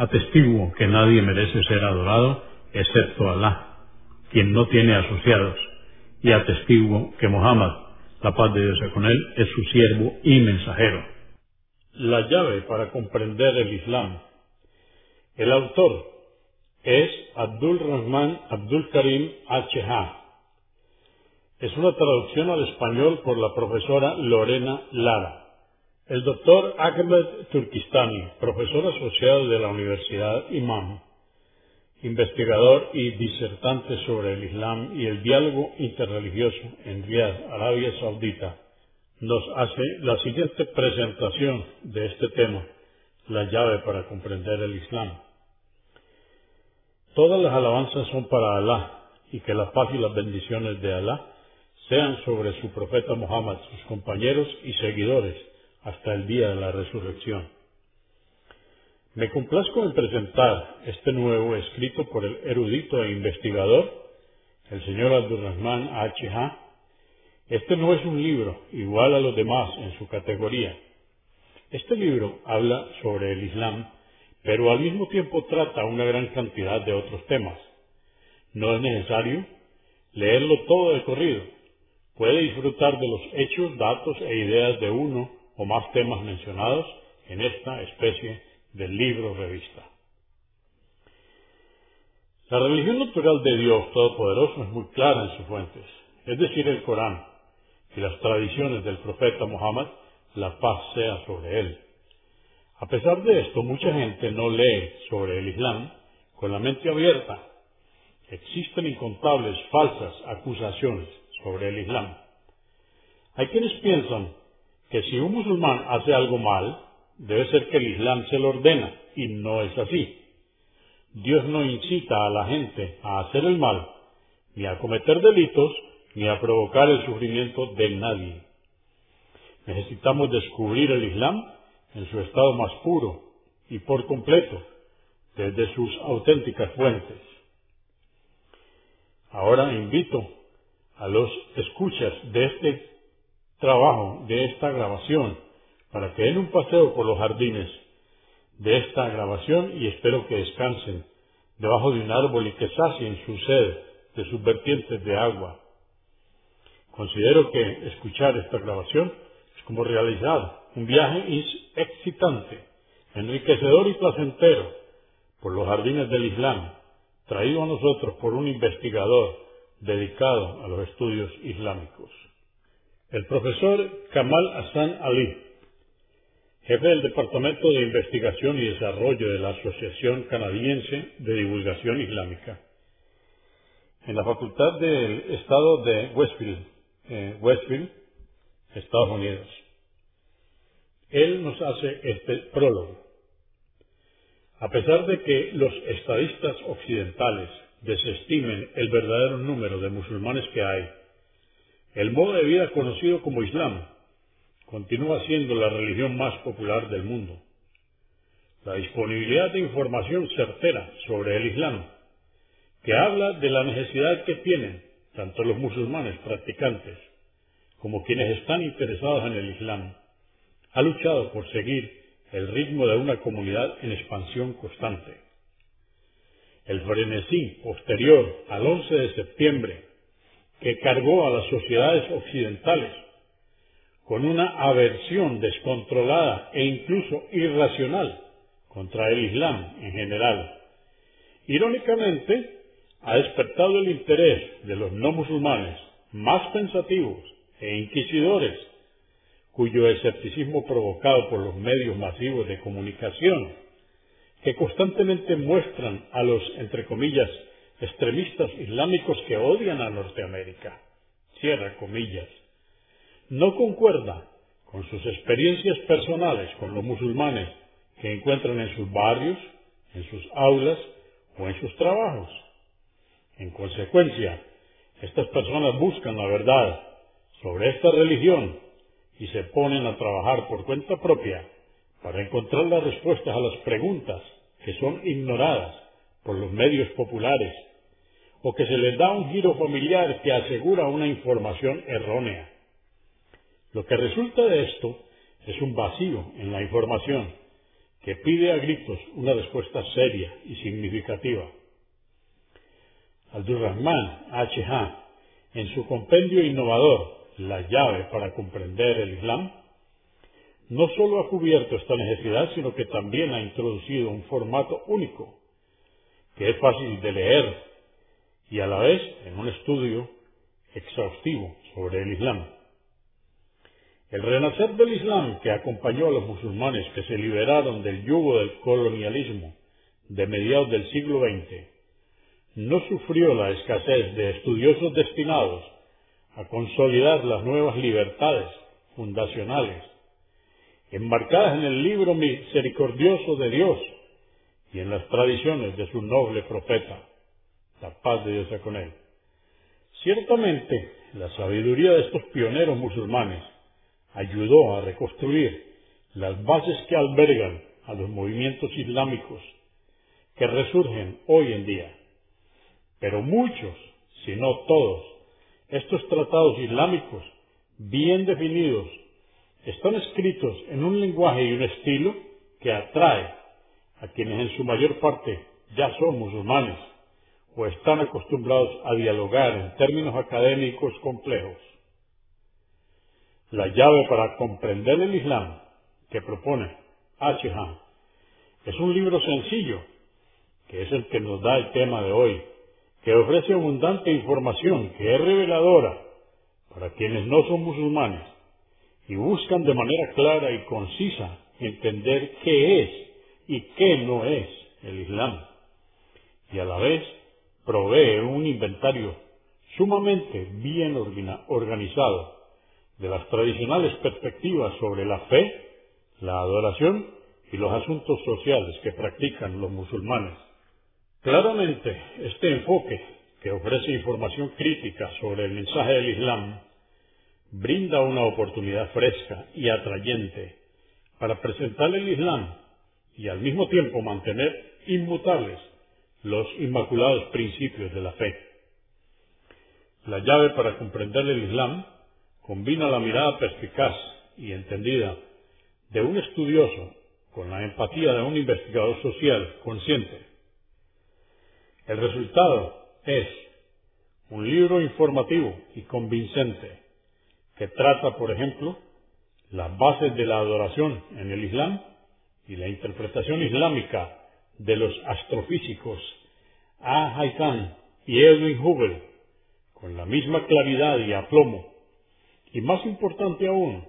Atestiguo que nadie merece ser adorado excepto Alá, quien no tiene asociados, y atestiguo que Muhammad, la paz de Dios con él, es su siervo y mensajero. La llave para comprender el Islam. El autor es Abdul Rahman Abdul Karim H.H. Es una traducción al español por la profesora Lorena Lara. El doctor Ahmed Turkistani, profesor asociado de la Universidad Imam, investigador y disertante sobre el Islam y el diálogo interreligioso en Riyadh, Arabia Saudita, nos hace la siguiente presentación de este tema, la llave para comprender el Islam. Todas las alabanzas son para Alá y que la paz y las bendiciones de Alá sean sobre su profeta Muhammad, sus compañeros y seguidores, hasta el día de la resurrección. Me complazco en presentar este nuevo escrito por el erudito e investigador, el señor Abdurrahman H. Este no es un libro igual a los demás en su categoría. Este libro habla sobre el Islam, pero al mismo tiempo trata una gran cantidad de otros temas. No es necesario leerlo todo de corrido. Puede disfrutar de los hechos, datos e ideas de uno o más temas mencionados en esta especie de libro revista. La religión natural de Dios Todopoderoso es muy clara en sus fuentes, es decir, el Corán y las tradiciones del profeta Muhammad, la paz sea sobre él. A pesar de esto, mucha gente no lee sobre el Islam con la mente abierta. Existen incontables falsas acusaciones sobre el Islam. Hay quienes piensan que si un musulmán hace algo mal, debe ser que el Islam se lo ordena, y no es así. Dios no incita a la gente a hacer el mal, ni a cometer delitos, ni a provocar el sufrimiento de nadie. Necesitamos descubrir el Islam en su estado más puro y por completo, desde sus auténticas fuentes. Ahora invito a los escuchas de este trabajo de esta grabación para que den un paseo por los jardines de esta grabación y espero que descansen debajo de un árbol y que sacien su sed de sus vertientes de agua. Considero que escuchar esta grabación es como realizar un viaje excitante, enriquecedor y placentero por los jardines del Islam, traído a nosotros por un investigador dedicado a los estudios islámicos. El profesor Kamal Hassan Ali, jefe del Departamento de Investigación y Desarrollo de la Asociación Canadiense de Divulgación Islámica, en la Facultad del Estado de Westfield, Westfield, Estados Unidos. Él nos hace este prólogo. A pesar de que los estadistas occidentales desestimen el verdadero número de musulmanes que hay, el modo de vida conocido como Islam continúa siendo la religión más popular del mundo. La disponibilidad de información certera sobre el Islam, que habla de la necesidad que tienen tanto los musulmanes practicantes como quienes están interesados en el Islam, ha luchado por seguir el ritmo de una comunidad en expansión constante. El frenesí posterior al 11 de septiembre que cargó a las sociedades occidentales con una aversión descontrolada e incluso irracional contra el Islam en general. Irónicamente, ha despertado el interés de los no musulmanes más pensativos e inquisidores, cuyo escepticismo provocado por los medios masivos de comunicación, que constantemente muestran a los, entre comillas, extremistas islámicos que odian a Norteamérica, cierra comillas, no concuerda con sus experiencias personales con los musulmanes que encuentran en sus barrios, en sus aulas o en sus trabajos. En consecuencia, estas personas buscan la verdad sobre esta religión y se ponen a trabajar por cuenta propia para encontrar las respuestas a las preguntas que son ignoradas por los medios populares o que se les da un giro familiar que asegura una información errónea. Lo que resulta de esto es un vacío en la información que pide a gritos una respuesta seria y significativa. Abdurrahman H.H., en su compendio innovador, La llave para comprender el Islam, no solo ha cubierto esta necesidad, sino que también ha introducido un formato único, que es fácil de leer y a la vez en un estudio exhaustivo sobre el Islam. El renacer del Islam que acompañó a los musulmanes que se liberaron del yugo del colonialismo de mediados del siglo XX no sufrió la escasez de estudiosos destinados a consolidar las nuevas libertades fundacionales enmarcadas en el libro misericordioso de Dios y en las tradiciones de su noble profeta. La paz de Dios sea con él. Ciertamente, la sabiduría de estos pioneros musulmanes ayudó a reconstruir las bases que albergan a los movimientos islámicos que resurgen hoy en día. Pero muchos, si no todos, estos tratados islámicos, bien definidos, están escritos en un lenguaje y un estilo que atrae a quienes en su mayor parte ya son musulmanes o están acostumbrados a dialogar en términos académicos complejos. La llave para comprender el Islam que propone H. es un libro sencillo, que es el que nos da el tema de hoy, que ofrece abundante información que es reveladora para quienes no son musulmanes y buscan de manera clara y concisa entender qué es y qué no es el Islam. Y a la vez provee un inventario sumamente bien organizado de las tradicionales perspectivas sobre la fe, la adoración y los asuntos sociales que practican los musulmanes. Claramente, este enfoque, que ofrece información crítica sobre el mensaje del Islam, brinda una oportunidad fresca y atrayente para presentar el Islam y al mismo tiempo mantener inmutables los inmaculados principios de la fe. La llave para comprender el Islam combina la mirada perspicaz y entendida de un estudioso con la empatía de un investigador social consciente. El resultado es un libro informativo y convincente que trata, por ejemplo, las bases de la adoración en el Islam y la interpretación islámica de los astrofísicos A. Haytham y Edwin Hubble con la misma claridad y aplomo y más importante aún,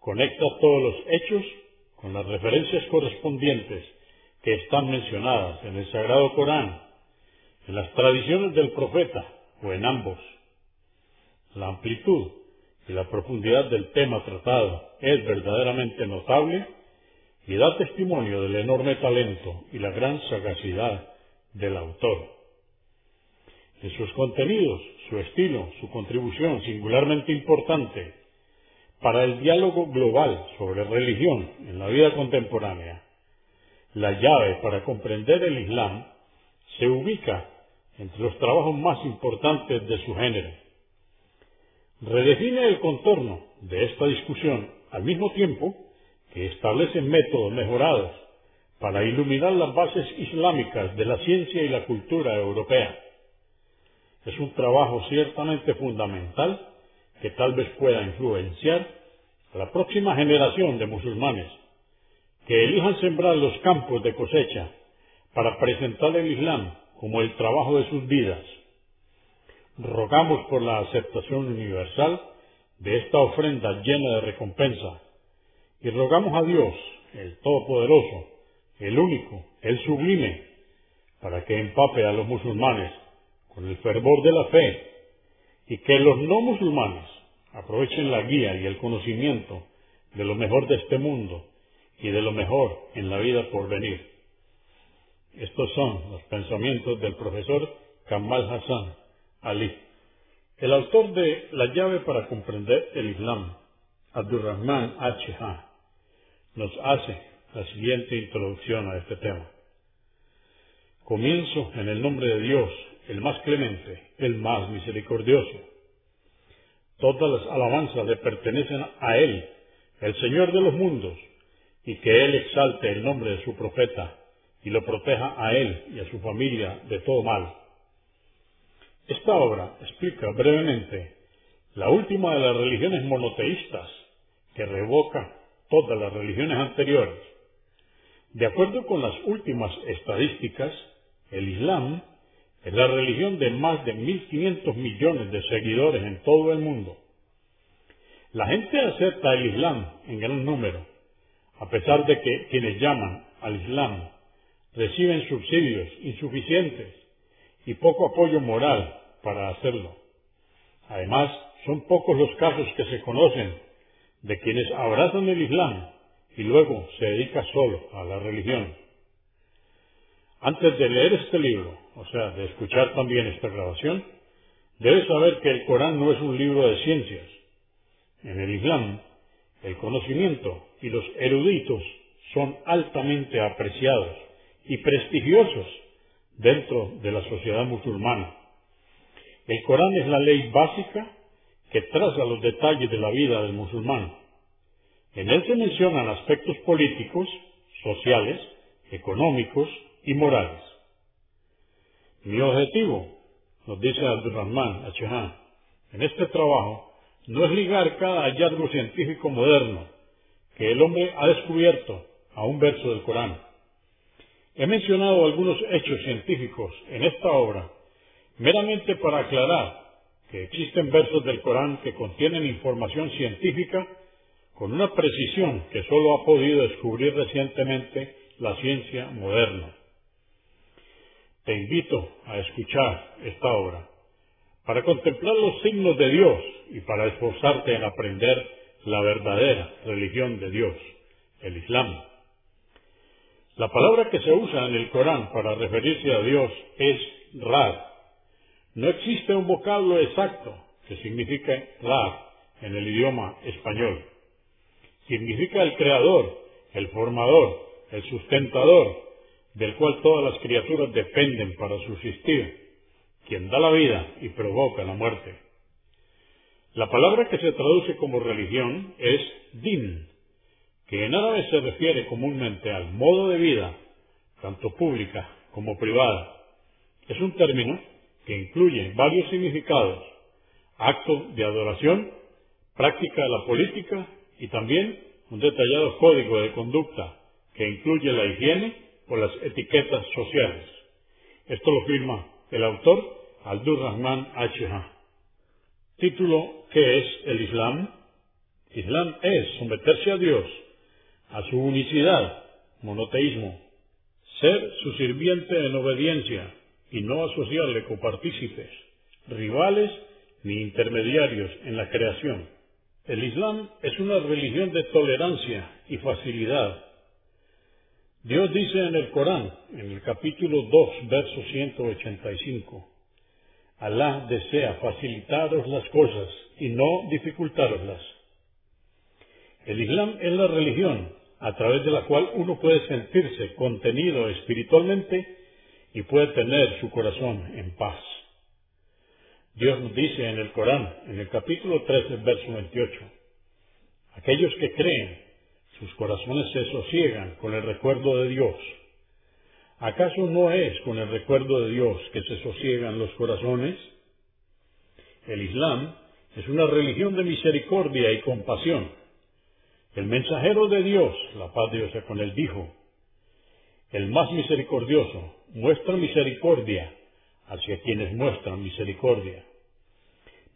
conecta todos los hechos con las referencias correspondientes que están mencionadas en el Sagrado Corán, en las tradiciones del profeta o en ambos. La amplitud y la profundidad del tema tratado es verdaderamente notable y da testimonio del enorme talento y la gran sagacidad del autor. En sus contenidos su estilo, su contribución singularmente importante para el diálogo global sobre religión en la vida contemporánea, la llave para comprender el Islam se ubica entre los trabajos más importantes de su género. Redefine el contorno de esta discusión al mismo tiempo que establece métodos mejorados para iluminar las bases islámicas de la ciencia y la cultura europea es un trabajo ciertamente fundamental que tal vez pueda influenciar a la próxima generación de musulmanes que elijan sembrar los campos de cosecha para presentar el Islam como el trabajo de sus vidas. Rogamos por la aceptación universal de esta ofrenda llena de recompensa y rogamos a Dios, el Todopoderoso, el único, el sublime, para que empape a los musulmanes con el fervor de la fe y que los no musulmanes aprovechen la guía y el conocimiento de lo mejor de este mundo y de lo mejor en la vida por venir. Estos son los pensamientos del profesor Kamal Hassan Ali, el autor de La llave para comprender el Islam, Abdurrahman H. Ha, nos hace la siguiente introducción a este tema. Comienzo en el nombre de Dios, el más clemente, el más misericordioso. Todas las alabanzas le pertenecen a Él, el Señor de los mundos, y que Él exalte el nombre de su profeta y lo proteja a Él y a su familia de todo mal. Esta obra explica brevemente la última de las religiones monoteístas que revoca todas las religiones anteriores. De acuerdo con las últimas estadísticas, el Islam es la religión de más de 1.500 millones de seguidores en todo el mundo. La gente acepta el Islam en gran número, a pesar de que quienes llaman al Islam reciben subsidios insuficientes y poco apoyo moral para hacerlo. Además, son pocos los casos que se conocen de quienes abrazan el Islam y luego se dedican solo a la religión. Antes de leer este libro, o sea, de escuchar también esta grabación, debes saber que el Corán no es un libro de ciencias. En el Islam, el conocimiento y los eruditos son altamente apreciados y prestigiosos dentro de la sociedad musulmana. El Corán es la ley básica que traza los detalles de la vida del musulmán. En él se mencionan aspectos políticos, sociales, económicos y morales. Mi objetivo, nos dice Abdurrahman Achehan, en este trabajo no es ligar cada hallazgo científico moderno que el hombre ha descubierto a un verso del Corán He mencionado algunos hechos científicos en esta obra meramente para aclarar que existen versos del Corán que contienen información científica con una precisión que sólo ha podido descubrir recientemente la ciencia moderna. Te invito a escuchar esta obra para contemplar los signos de Dios y para esforzarte en aprender la verdadera religión de Dios, el Islam. La palabra que se usa en el Corán para referirse a Dios es Rad. No existe un vocablo exacto que signifique Rad en el idioma español. Significa el creador, el formador, el sustentador, del cual todas las criaturas dependen para subsistir, quien da la vida y provoca la muerte. La palabra que se traduce como religión es din, que en árabe se refiere comúnmente al modo de vida, tanto pública como privada. Es un término que incluye varios significados, acto de adoración, práctica de la política y también un detallado código de conducta que incluye la higiene o las etiquetas sociales. Esto lo firma el autor Aldur Rahman H. Título ¿Qué es el Islam? Islam es someterse a Dios a su unicidad, monoteísmo, ser su sirviente en obediencia y no asociarle copartícipes, rivales ni intermediarios en la creación. El Islam es una religión de tolerancia y facilidad. Dios dice en el Corán, en el capítulo 2, verso 185, Alá desea facilitaros las cosas y no dificultaroslas. El Islam es la religión a través de la cual uno puede sentirse contenido espiritualmente y puede tener su corazón en paz. Dios nos dice en el Corán, en el capítulo 13, verso 28, aquellos que creen, sus corazones se sosiegan con el recuerdo de Dios. ¿Acaso no es con el recuerdo de Dios que se sosiegan los corazones? El Islam es una religión de misericordia y compasión el mensajero de Dios, la paz de Dios con él, dijo, el más misericordioso muestra misericordia hacia quienes muestran misericordia.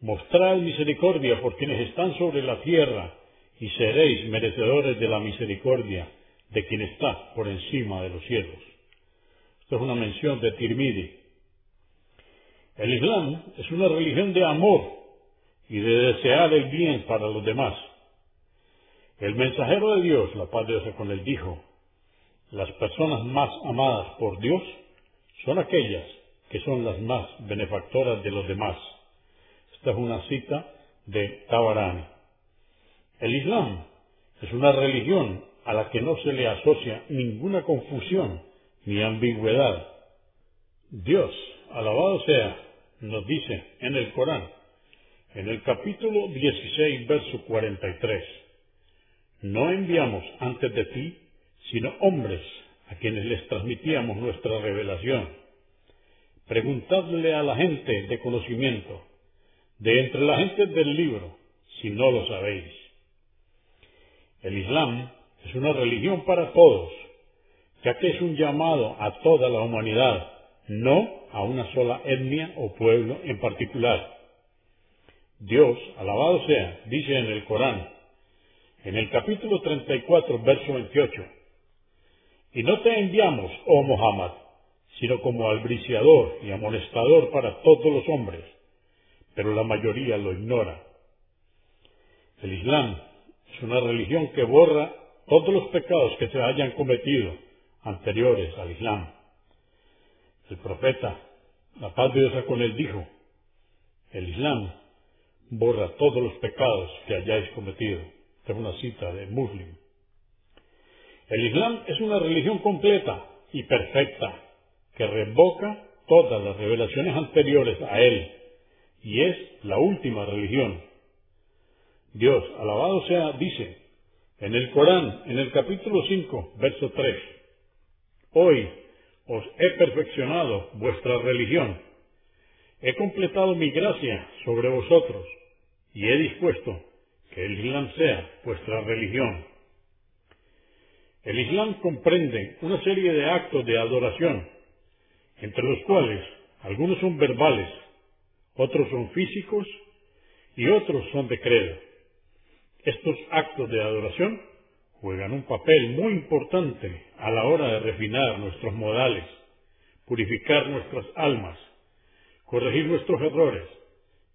Mostrad misericordia por quienes están sobre la tierra y seréis merecedores de la misericordia de quien está por encima de los cielos. Esto es una mención de Tirmidhi. El Islam es una religión de amor y de desear el bien para los demás. El mensajero de Dios, la paz de Dios con él, dijo, las personas más amadas por Dios son aquellas que son las más benefactoras de los demás. Esta es una cita de Tabarani. El Islam es una religión a la que no se le asocia ninguna confusión ni ambigüedad. Dios, alabado sea, nos dice en el Corán, en el capítulo 16, verso 43, no enviamos antes de ti sino hombres a quienes les transmitíamos nuestra revelación. Preguntadle a la gente de conocimiento, de entre la gente del libro, si no lo sabéis. El Islam es una religión para todos, ya que es un llamado a toda la humanidad, no a una sola etnia o pueblo en particular. Dios, alabado sea, dice en el Corán, en el capítulo 34, verso 28, y no te enviamos, oh Muhammad, sino como albriciador y amonestador para todos los hombres, pero la mayoría lo ignora. El Islam es una religión que borra todos los pecados que se hayan cometido anteriores al Islam. El profeta, la paz de Dios con él, dijo, el Islam borra todos los pecados que hayáis cometido. Es una cita de Muslim. El Islam es una religión completa y perfecta que revoca todas las revelaciones anteriores a él y es la última religión. Dios, alabado sea, dice en el Corán, en el capítulo 5, verso 3, Hoy os he perfeccionado vuestra religión, he completado mi gracia sobre vosotros y he dispuesto que el Islam sea vuestra religión. El Islam comprende una serie de actos de adoración, entre los cuales algunos son verbales, otros son físicos y otros son de credo. Estos actos de adoración juegan un papel muy importante a la hora de refinar nuestros modales, purificar nuestras almas, corregir nuestros errores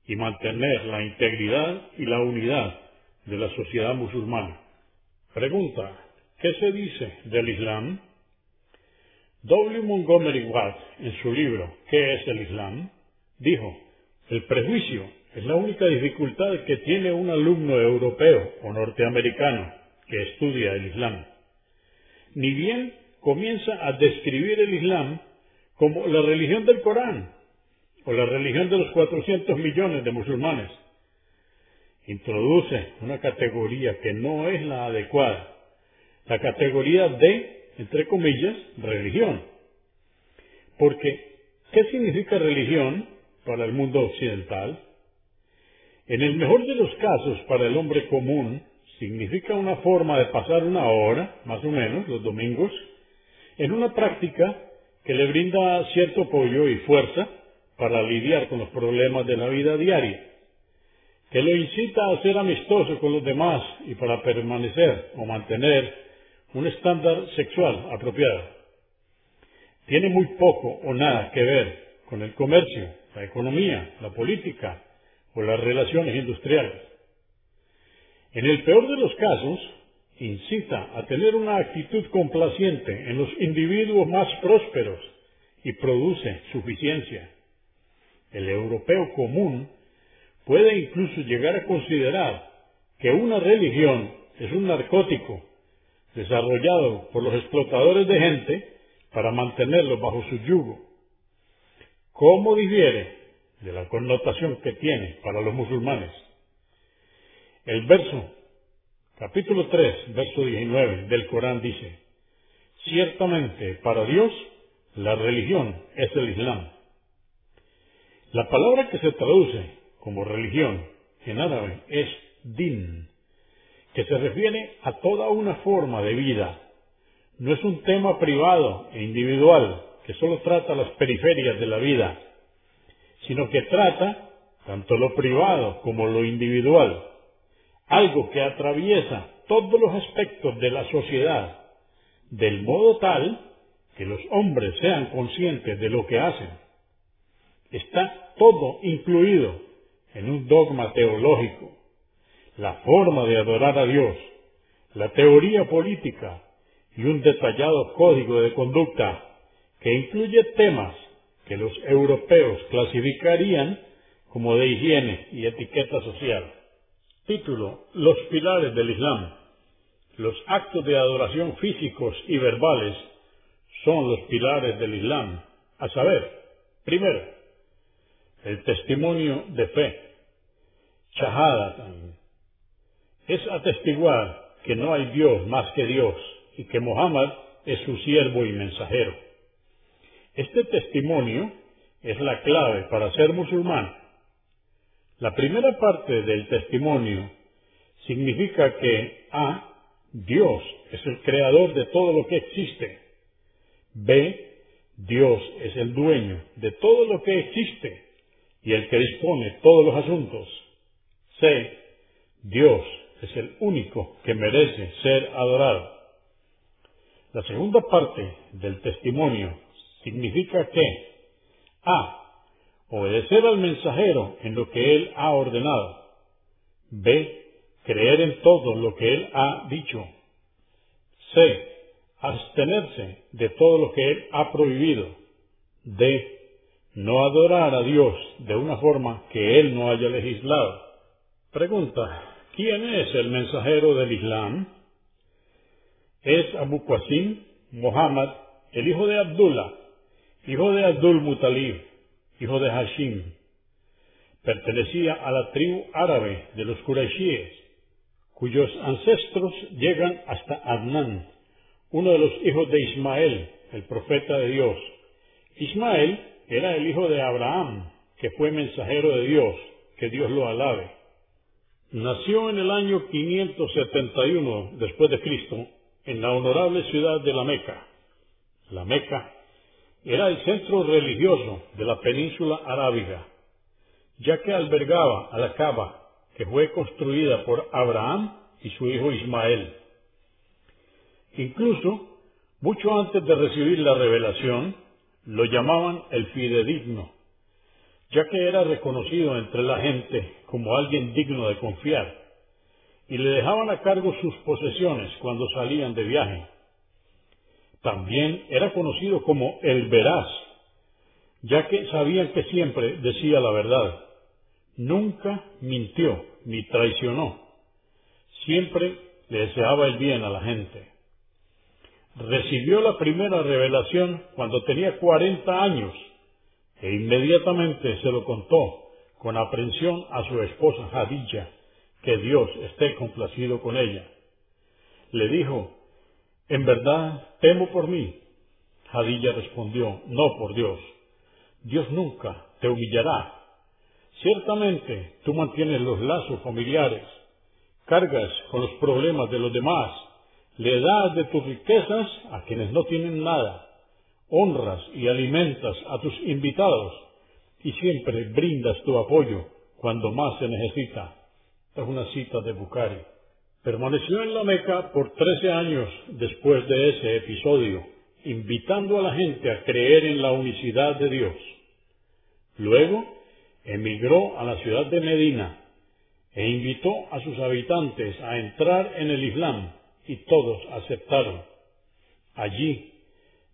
y mantener la integridad y la unidad de la sociedad musulmana. Pregunta, ¿Qué se dice del Islam? W. Montgomery Watt, en su libro ¿Qué es el Islam?, dijo, el prejuicio es la única dificultad que tiene un alumno europeo o norteamericano que estudia el Islam. Ni bien comienza a describir el Islam como la religión del Corán o la religión de los 400 millones de musulmanes. Introduce una categoría que no es la adecuada la categoría de, entre comillas, religión. Porque, ¿qué significa religión para el mundo occidental? En el mejor de los casos, para el hombre común, significa una forma de pasar una hora, más o menos, los domingos, en una práctica que le brinda cierto apoyo y fuerza para lidiar con los problemas de la vida diaria, que lo incita a ser amistoso con los demás y para permanecer o mantener un estándar sexual apropiado. Tiene muy poco o nada que ver con el comercio, la economía, la política o las relaciones industriales. En el peor de los casos, incita a tener una actitud complaciente en los individuos más prósperos y produce suficiencia. El europeo común puede incluso llegar a considerar que una religión es un narcótico desarrollado por los explotadores de gente para mantenerlos bajo su yugo. ¿Cómo difiere de la connotación que tiene para los musulmanes? El verso, capítulo 3, verso 19 del Corán dice, ciertamente para Dios la religión es el Islam. La palabra que se traduce como religión en árabe es din, que se refiere a toda una forma de vida. No es un tema privado e individual que solo trata las periferias de la vida, sino que trata tanto lo privado como lo individual, algo que atraviesa todos los aspectos de la sociedad, del modo tal que los hombres sean conscientes de lo que hacen. Está todo incluido en un dogma teológico, la forma de adorar a Dios, la teoría política y un detallado código de conducta que incluye temas que los europeos clasificarían como de higiene y etiqueta social. Título Los pilares del Islam. Los actos de adoración físicos y verbales son los pilares del Islam, a saber, primero, el testimonio de fe, shahadatan, es atestiguar que no hay Dios más que Dios y que Muhammad es su siervo y mensajero. Este testimonio es la clave para ser musulmán. La primera parte del testimonio significa que A. Dios es el creador de todo lo que existe. B. Dios es el dueño de todo lo que existe y el que dispone todos los asuntos. C. Dios es el único que merece ser adorado. La segunda parte del testimonio significa que A. Obedecer al mensajero en lo que él ha ordenado. B. Creer en todo lo que él ha dicho. C. Abstenerse de todo lo que él ha prohibido. D. No adorar a Dios de una forma que él no haya legislado. Pregunta. ¿Quién es el mensajero del Islam? Es Abu Qasim Muhammad, el hijo de Abdullah, hijo de Abdul Mutalib, hijo de Hashim. Pertenecía a la tribu árabe de los Qurayshíes, cuyos ancestros llegan hasta Adnan, uno de los hijos de Ismael, el profeta de Dios. Ismael era el hijo de Abraham, que fue mensajero de Dios, que Dios lo alabe. Nació en el año 571 después de Cristo en la honorable ciudad de la Meca. La Meca era el centro religioso de la península arábiga, ya que albergaba a la Caba, que fue construida por Abraham y su hijo Ismael. Incluso, mucho antes de recibir la revelación, lo llamaban el fidedigno, ya que era reconocido entre la gente como alguien digno de confiar, y le dejaban a cargo sus posesiones cuando salían de viaje. También era conocido como el veraz, ya que sabían que siempre decía la verdad. Nunca mintió ni traicionó. Siempre le deseaba el bien a la gente. Recibió la primera revelación cuando tenía cuarenta años e inmediatamente se lo contó con aprensión a su esposa Hadilla, que Dios esté complacido con ella. Le dijo, en verdad temo por mí. Hadilla respondió, no por Dios. Dios nunca te humillará. Ciertamente tú mantienes los lazos familiares, cargas con los problemas de los demás, le das de tus riquezas a quienes no tienen nada, honras y alimentas a tus invitados y siempre brindas tu apoyo cuando más se necesita. Es una cita de Bukhari. Permaneció en la Meca por trece años después de ese episodio, invitando a la gente a creer en la unicidad de Dios. Luego emigró a la ciudad de Medina e invitó a sus habitantes a entrar en el Islam y todos aceptaron. Allí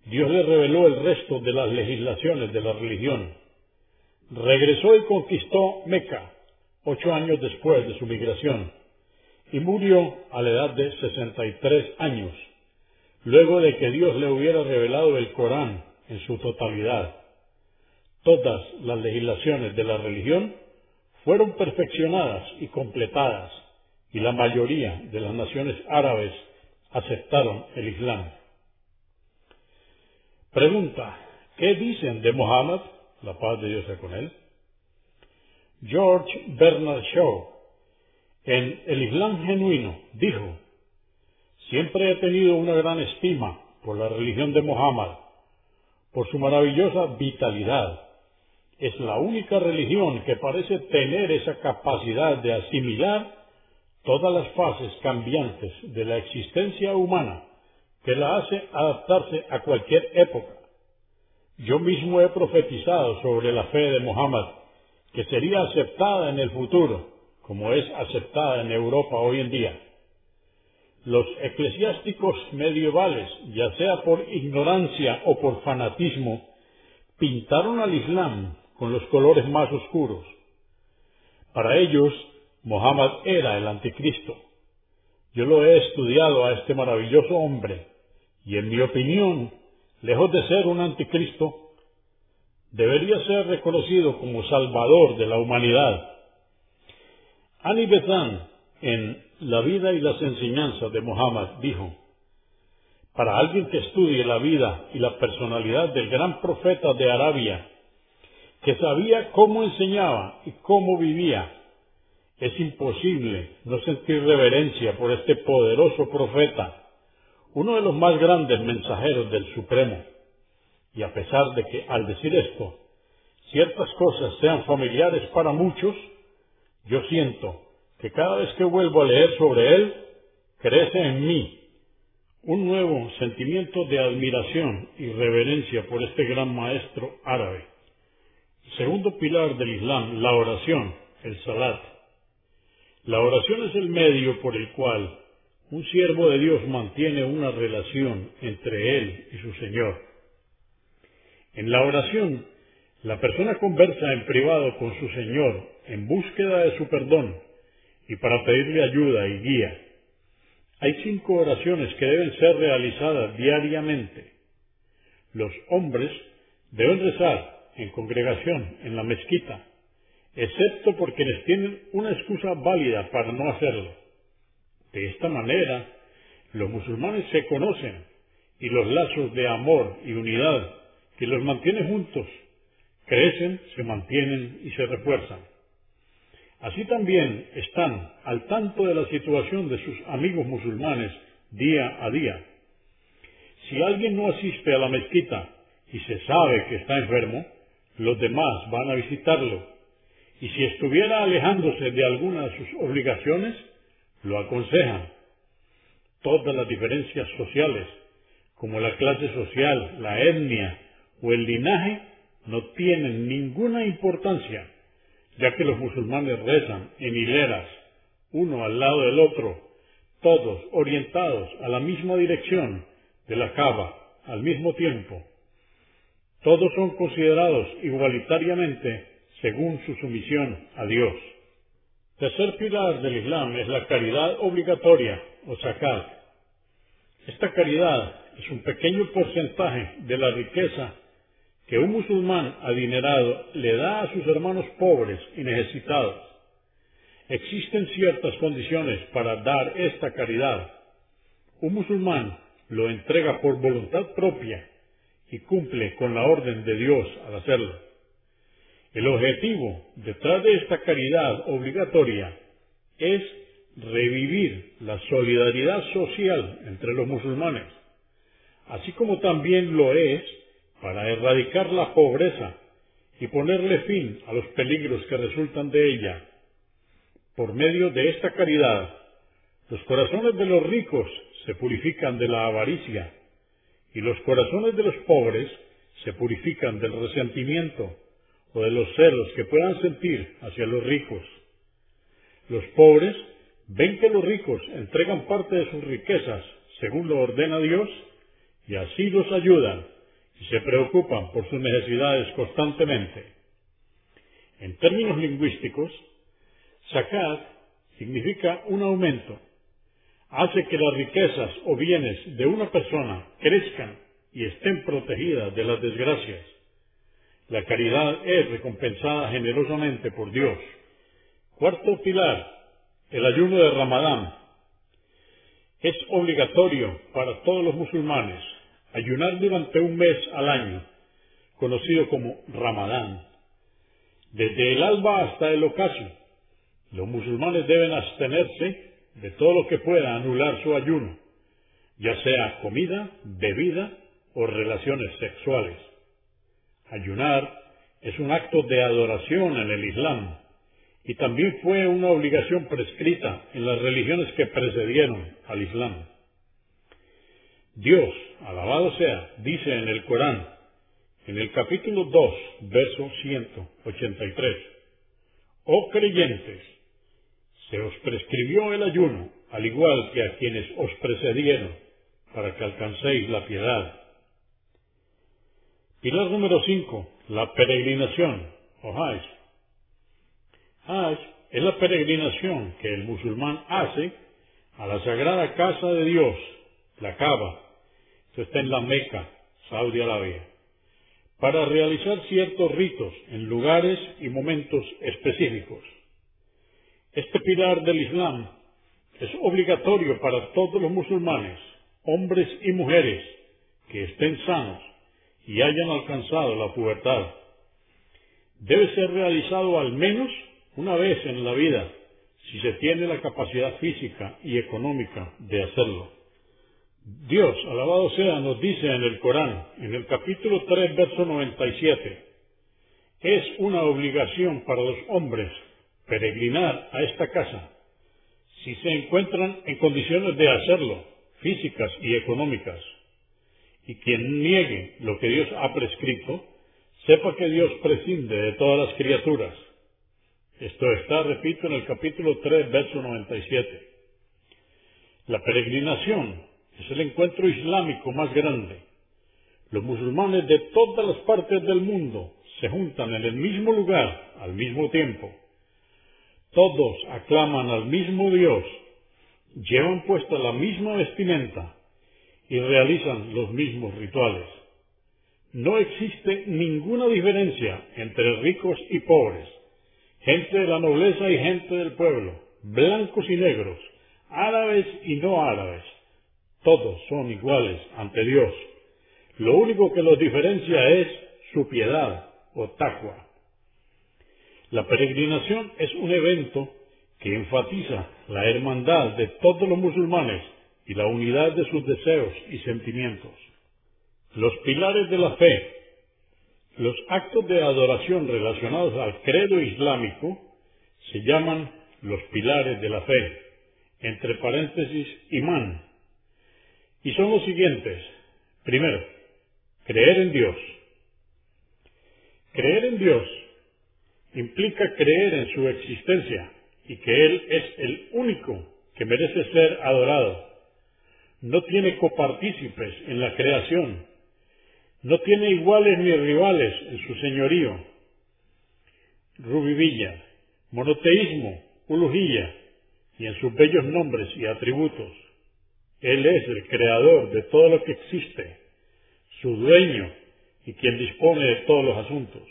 Dios le reveló el resto de las legislaciones de la religión. Regresó y conquistó Meca ocho años después de su migración y murió a la edad de 63 años, luego de que Dios le hubiera revelado el Corán en su totalidad. Todas las legislaciones de la religión fueron perfeccionadas y completadas, y la mayoría de las naciones árabes aceptaron el Islam. Pregunta, ¿qué dicen de Mohammed? La paz de Dios sea con él. George Bernard Shaw, en El Islam Genuino, dijo, siempre he tenido una gran estima por la religión de Mohammed, por su maravillosa vitalidad. Es la única religión que parece tener esa capacidad de asimilar todas las fases cambiantes de la existencia humana que la hace adaptarse a cualquier época. Yo mismo he profetizado sobre la fe de Mohammed, que sería aceptada en el futuro, como es aceptada en Europa hoy en día. Los eclesiásticos medievales, ya sea por ignorancia o por fanatismo, pintaron al Islam con los colores más oscuros. Para ellos, Mohammed era el anticristo. Yo lo he estudiado a este maravilloso hombre y en mi opinión, lejos de ser un anticristo, debería ser reconocido como salvador de la humanidad. Ani Bethan, en La vida y las enseñanzas de Mohammed, dijo, para alguien que estudie la vida y la personalidad del gran profeta de Arabia, que sabía cómo enseñaba y cómo vivía, es imposible no sentir reverencia por este poderoso profeta, uno de los más grandes mensajeros del Supremo. Y a pesar de que al decir esto, ciertas cosas sean familiares para muchos, yo siento que cada vez que vuelvo a leer sobre él, crece en mí un nuevo sentimiento de admiración y reverencia por este gran maestro árabe. segundo pilar del Islam, la oración, el salat. La oración es el medio por el cual un siervo de Dios mantiene una relación entre él y su Señor. En la oración, la persona conversa en privado con su Señor en búsqueda de su perdón y para pedirle ayuda y guía. Hay cinco oraciones que deben ser realizadas diariamente. Los hombres deben rezar en congregación en la mezquita excepto por quienes tienen una excusa válida para no hacerlo. De esta manera, los musulmanes se conocen y los lazos de amor y unidad que los mantienen juntos crecen, se mantienen y se refuerzan. Así también están al tanto de la situación de sus amigos musulmanes día a día. Si alguien no asiste a la mezquita y se sabe que está enfermo, los demás van a visitarlo y si estuviera alejándose de alguna de sus obligaciones, lo aconsejan. Todas las diferencias sociales, como la clase social, la etnia o el linaje, no tienen ninguna importancia, ya que los musulmanes rezan en hileras, uno al lado del otro, todos orientados a la misma dirección de la cava al mismo tiempo. Todos son considerados igualitariamente según su sumisión a Dios. Tercer pilar del Islam es la caridad obligatoria o zakat. Esta caridad es un pequeño porcentaje de la riqueza que un musulmán adinerado le da a sus hermanos pobres y necesitados. Existen ciertas condiciones para dar esta caridad. Un musulmán lo entrega por voluntad propia y cumple con la orden de Dios al hacerlo. El objetivo detrás de esta caridad obligatoria es revivir la solidaridad social entre los musulmanes, así como también lo es para erradicar la pobreza y ponerle fin a los peligros que resultan de ella. Por medio de esta caridad, los corazones de los ricos se purifican de la avaricia y los corazones de los pobres se purifican del resentimiento o de los celos que puedan sentir hacia los ricos. Los pobres ven que los ricos entregan parte de sus riquezas según lo ordena Dios y así los ayudan y se preocupan por sus necesidades constantemente. En términos lingüísticos, zakat significa un aumento. Hace que las riquezas o bienes de una persona crezcan y estén protegidas de las desgracias. La caridad es recompensada generosamente por Dios. Cuarto pilar, el ayuno de Ramadán. Es obligatorio para todos los musulmanes ayunar durante un mes al año, conocido como Ramadán. Desde el alba hasta el ocaso, los musulmanes deben abstenerse de todo lo que pueda anular su ayuno, ya sea comida, bebida o relaciones sexuales. Ayunar es un acto de adoración en el Islam y también fue una obligación prescrita en las religiones que precedieron al Islam. Dios, alabado sea, dice en el Corán, en el capítulo 2, verso 183, Oh creyentes, se os prescribió el ayuno, al igual que a quienes os precedieron, para que alcancéis la piedad. Pilar número 5. La peregrinación, o Hajj. Hajj es la peregrinación que el musulmán hace a la sagrada casa de Dios, la Kaaba, que está en la Meca, Saudi Arabia, para realizar ciertos ritos en lugares y momentos específicos. Este pilar del Islam es obligatorio para todos los musulmanes, hombres y mujeres, que estén sanos y hayan alcanzado la pubertad. Debe ser realizado al menos una vez en la vida, si se tiene la capacidad física y económica de hacerlo. Dios, alabado sea, nos dice en el Corán, en el capítulo 3, verso 97, es una obligación para los hombres peregrinar a esta casa si se encuentran en condiciones de hacerlo, físicas y económicas. Y quien niegue lo que Dios ha prescrito, sepa que Dios prescinde de todas las criaturas. Esto está, repito, en el capítulo 3, verso 97. La peregrinación es el encuentro islámico más grande. Los musulmanes de todas las partes del mundo se juntan en el mismo lugar al mismo tiempo todos aclaman al mismo Dios, llevan puesta la misma vestimenta y realizan los mismos rituales. No existe ninguna diferencia entre ricos y pobres, gente de la nobleza y gente del pueblo, blancos y negros, árabes y no árabes. Todos son iguales ante Dios. Lo único que los diferencia es su piedad o taqwa. La peregrinación es un evento que enfatiza la hermandad de todos los musulmanes y la unidad de sus deseos y sentimientos. Los pilares de la fe, los actos de adoración relacionados al credo islámico, se llaman los pilares de la fe, entre paréntesis, imán, y son los siguientes. Primero, creer en Dios. Creer en Dios implica creer en su existencia y que Él es el único que merece ser adorado. No tiene copartícipes en la creación, no tiene iguales ni rivales en su señorío. Rubivilla, monoteísmo, ulujilla, y en sus bellos nombres y atributos. Él es el creador de todo lo que existe, su dueño y quien dispone de todos los asuntos.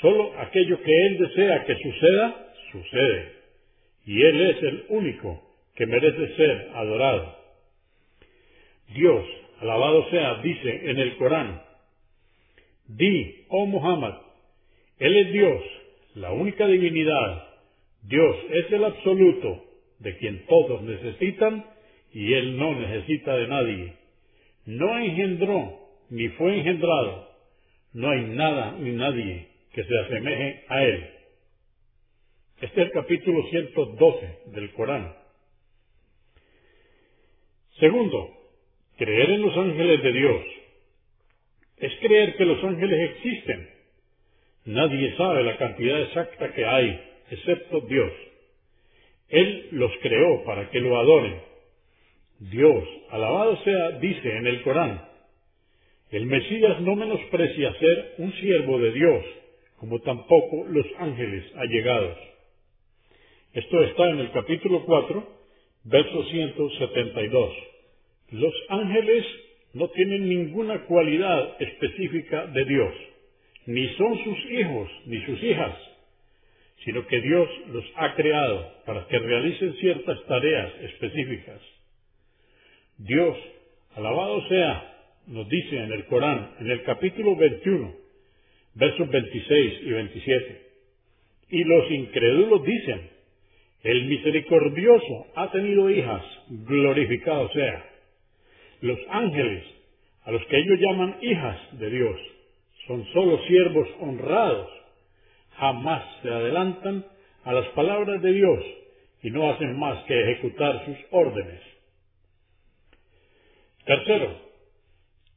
Solo aquello que Él desea que suceda, sucede. Y Él es el único que merece ser adorado. Dios, alabado sea, dice en el Corán, Di, oh Muhammad, Él es Dios, la única divinidad. Dios es el absoluto, de quien todos necesitan, y Él no necesita de nadie. No engendró, ni fue engendrado. No hay nada ni nadie que se asemeje a él. Este es el capítulo 112 del Corán. Segundo, creer en los ángeles de Dios. Es creer que los ángeles existen. Nadie sabe la cantidad exacta que hay, excepto Dios. Él los creó para que lo adoren. Dios, alabado sea, dice en el Corán, el Mesías no menosprecia ser un siervo de Dios, como tampoco los ángeles allegados. Esto está en el capítulo 4, verso 172. Los ángeles no tienen ninguna cualidad específica de Dios, ni son sus hijos ni sus hijas, sino que Dios los ha creado para que realicen ciertas tareas específicas. Dios, alabado sea, nos dice en el Corán, en el capítulo 21, versos 26 y 27. Y los incrédulos dicen, el misericordioso ha tenido hijas, glorificado sea. Los ángeles, a los que ellos llaman hijas de Dios, son solo siervos honrados, jamás se adelantan a las palabras de Dios y no hacen más que ejecutar sus órdenes. Tercero,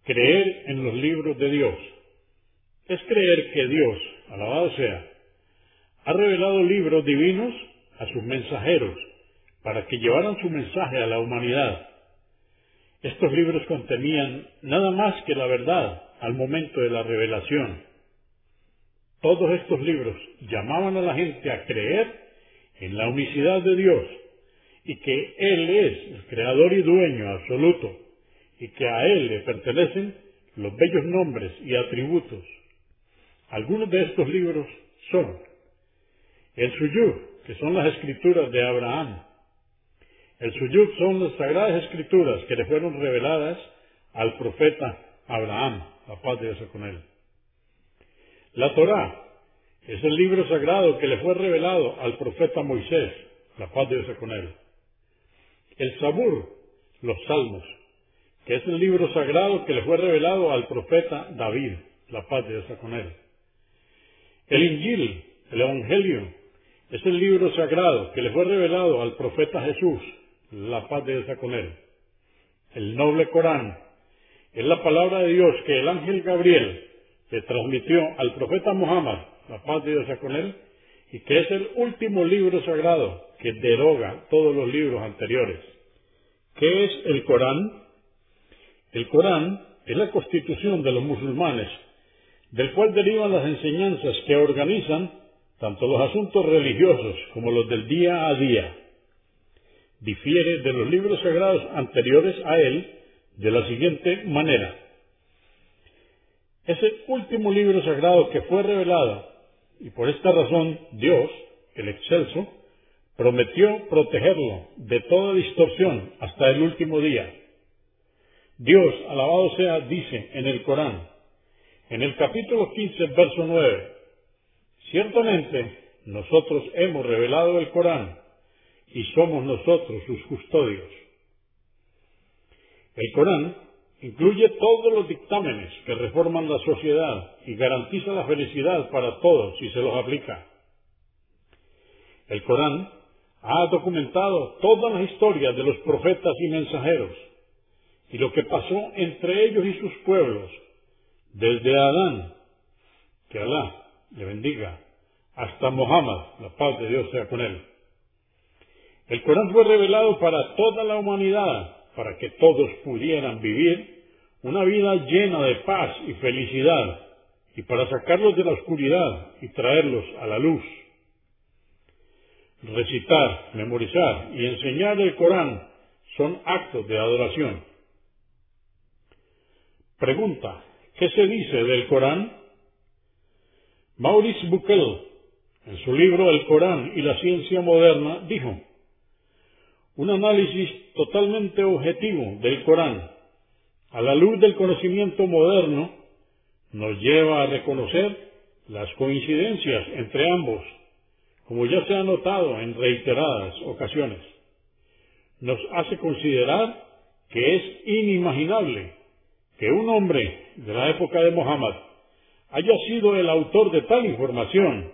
creer en los libros de Dios. Es creer que Dios, alabado sea, ha revelado libros divinos a sus mensajeros para que llevaran su mensaje a la humanidad. Estos libros contenían nada más que la verdad al momento de la revelación. Todos estos libros llamaban a la gente a creer en la unicidad de Dios y que Él es el creador y dueño absoluto y que a Él le pertenecen los bellos nombres y atributos. Algunos de estos libros son el Suyur, que son las escrituras de Abraham. El Suyur son las sagradas escrituras que le fueron reveladas al profeta Abraham, la paz de Dios con él. La Torá es el libro sagrado que le fue revelado al profeta Moisés, la paz de Dios con él. El Sabur, los Salmos, que es el libro sagrado que le fue revelado al profeta David, la paz de Dios con él. El Injil, el Evangelio, es el libro sagrado que le fue revelado al profeta Jesús, la paz de Dios con él. El noble Corán es la palabra de Dios que el ángel Gabriel le transmitió al profeta Muhammad, la paz de Dios con él, y que es el último libro sagrado que deroga todos los libros anteriores. ¿Qué es el Corán? El Corán es la constitución de los musulmanes, del cual derivan las enseñanzas que organizan tanto los asuntos religiosos como los del día a día. Difiere de los libros sagrados anteriores a él de la siguiente manera. Ese último libro sagrado que fue revelado, y por esta razón Dios, el excelso, prometió protegerlo de toda distorsión hasta el último día. Dios, alabado sea, dice en el Corán, en el capítulo 15, verso 9, ciertamente nosotros hemos revelado el Corán y somos nosotros sus custodios. El Corán incluye todos los dictámenes que reforman la sociedad y garantiza la felicidad para todos si se los aplica. El Corán ha documentado todas las historias de los profetas y mensajeros y lo que pasó entre ellos y sus pueblos, desde Adán, que Alá le bendiga, hasta Mohammed, la paz de Dios sea con él. El Corán fue revelado para toda la humanidad, para que todos pudieran vivir una vida llena de paz y felicidad, y para sacarlos de la oscuridad y traerlos a la luz. Recitar, memorizar y enseñar el Corán son actos de adoración. Pregunta, ¿qué se dice del Corán? Maurice Buckel, en su libro El Corán y la ciencia moderna, dijo, un análisis totalmente objetivo del Corán a la luz del conocimiento moderno nos lleva a reconocer las coincidencias entre ambos, como ya se ha notado en reiteradas ocasiones. Nos hace considerar que es inimaginable que un hombre de la época de Mohammed haya sido el autor de tal información,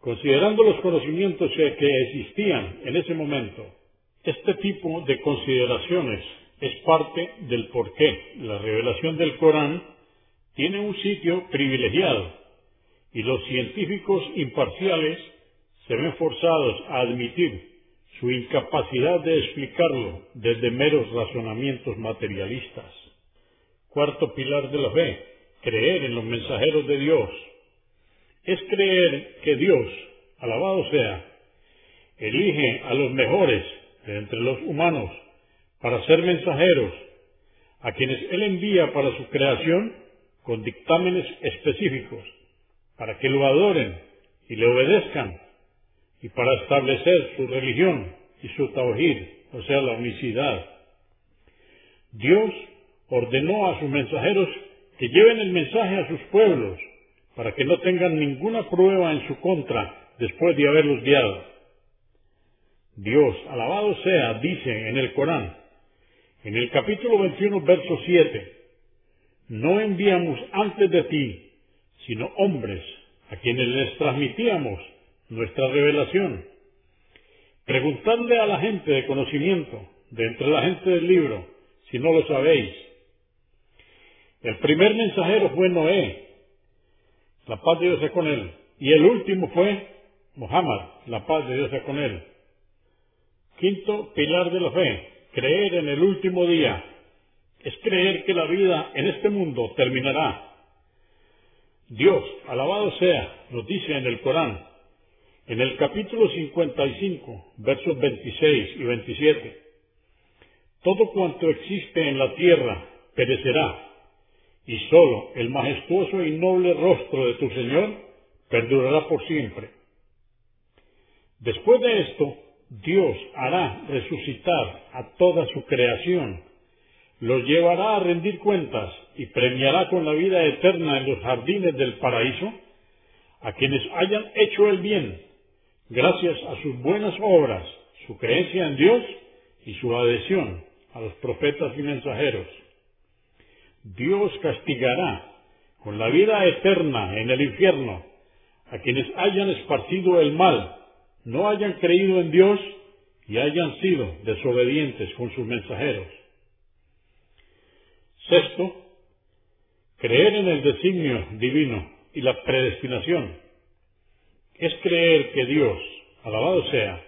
considerando los conocimientos que existían en ese momento. Este tipo de consideraciones es parte del por qué la revelación del Corán tiene un sitio privilegiado y los científicos imparciales se ven forzados a admitir su incapacidad de explicarlo desde meros razonamientos materialistas. Cuarto pilar de la fe, creer en los mensajeros de Dios. Es creer que Dios, alabado sea, elige a los mejores de entre los humanos para ser mensajeros, a quienes Él envía para su creación con dictámenes específicos, para que lo adoren y le obedezcan, y para establecer su religión y su tawhid, o sea, la unicidad. Dios ordenó a sus mensajeros que lleven el mensaje a sus pueblos, para que no tengan ninguna prueba en su contra después de haberlos guiado. Dios, alabado sea, dice en el Corán, en el capítulo 21, verso 7, no enviamos antes de ti, sino hombres a quienes les transmitíamos nuestra revelación. Preguntadle a la gente de conocimiento, de entre la gente del libro, si no lo sabéis. El primer mensajero fue Noé, la paz de Dios es con él. Y el último fue Muhammad, la paz de Dios es con él. Quinto pilar de la fe, creer en el último día. Es creer que la vida en este mundo terminará. Dios, alabado sea, nos dice en el Corán, en el capítulo 55, versos 26 y 27, todo cuanto existe en la tierra perecerá, y sólo el majestuoso y noble rostro de tu Señor perdurará por siempre. Después de esto, Dios hará resucitar a toda su creación, los llevará a rendir cuentas y premiará con la vida eterna en los jardines del paraíso a quienes hayan hecho el bien, gracias a sus buenas obras, su creencia en Dios y su adhesión a los profetas y mensajeros. Dios castigará con la vida eterna en el infierno a quienes hayan esparcido el mal, no hayan creído en Dios y hayan sido desobedientes con sus mensajeros. Sexto, creer en el designio divino y la predestinación. Es creer que Dios, alabado sea,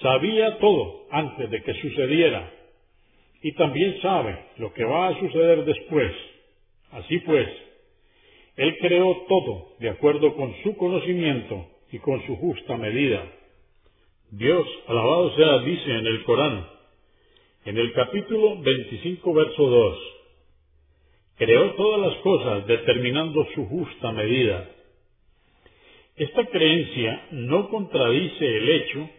sabía todo antes de que sucediera y también sabe lo que va a suceder después. Así pues, Él creó todo de acuerdo con su conocimiento y con su justa medida. Dios, alabado sea, dice en el Corán, en el capítulo 25, verso 2, creó todas las cosas determinando su justa medida. Esta creencia no contradice el hecho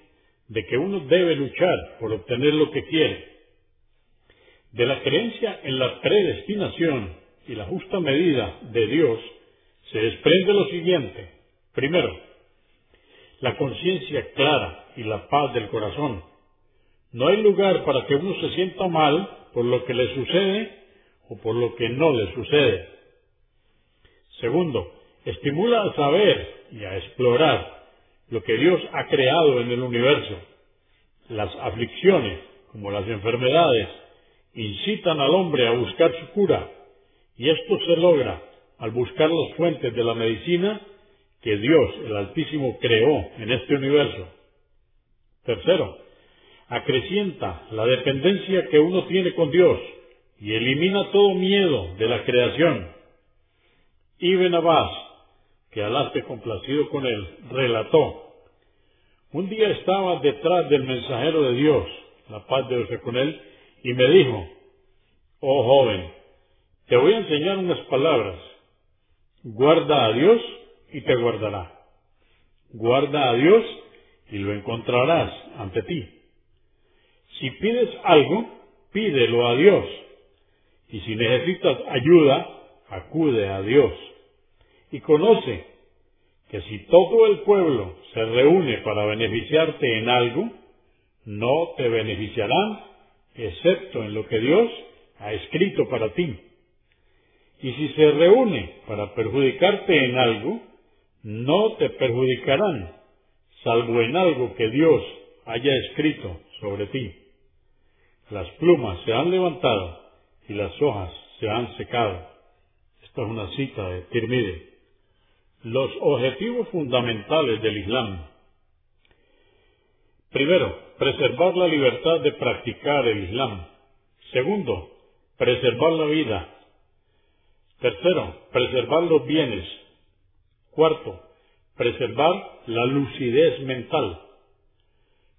de que uno debe luchar por obtener lo que quiere, de la creencia en la predestinación y la justa medida de Dios se desprende lo siguiente. Primero, la conciencia clara y la paz del corazón. No hay lugar para que uno se sienta mal por lo que le sucede o por lo que no le sucede. Segundo, estimula a saber y a explorar lo que Dios ha creado en el universo. Las aflicciones, como las enfermedades, incitan al hombre a buscar su cura, y esto se logra al buscar las fuentes de la medicina que Dios, el Altísimo, creó en este universo. Tercero, acrecienta la dependencia que uno tiene con Dios y elimina todo miedo de la creación. Ibn Abbas, que Alá complacido con él, relató, un día estaba detrás del mensajero de Dios, la paz de Dios con él, y me dijo, oh joven, te voy a enseñar unas palabras. Guarda a Dios y te guardará. Guarda a Dios y lo encontrarás ante ti. Si pides algo, pídelo a Dios. Y si necesitas ayuda, acude a Dios. Y conoce que si todo el pueblo se reúne para beneficiarte en algo, no te beneficiarán excepto en lo que Dios ha escrito para ti. Y si se reúne para perjudicarte en algo, no te perjudicarán, salvo en algo que Dios haya escrito sobre ti. Las plumas se han levantado y las hojas se han secado. Esta es una cita de Tirmide. Los objetivos fundamentales del Islam. Primero, preservar la libertad de practicar el Islam. Segundo, preservar la vida. Tercero, preservar los bienes. Cuarto, preservar la lucidez mental.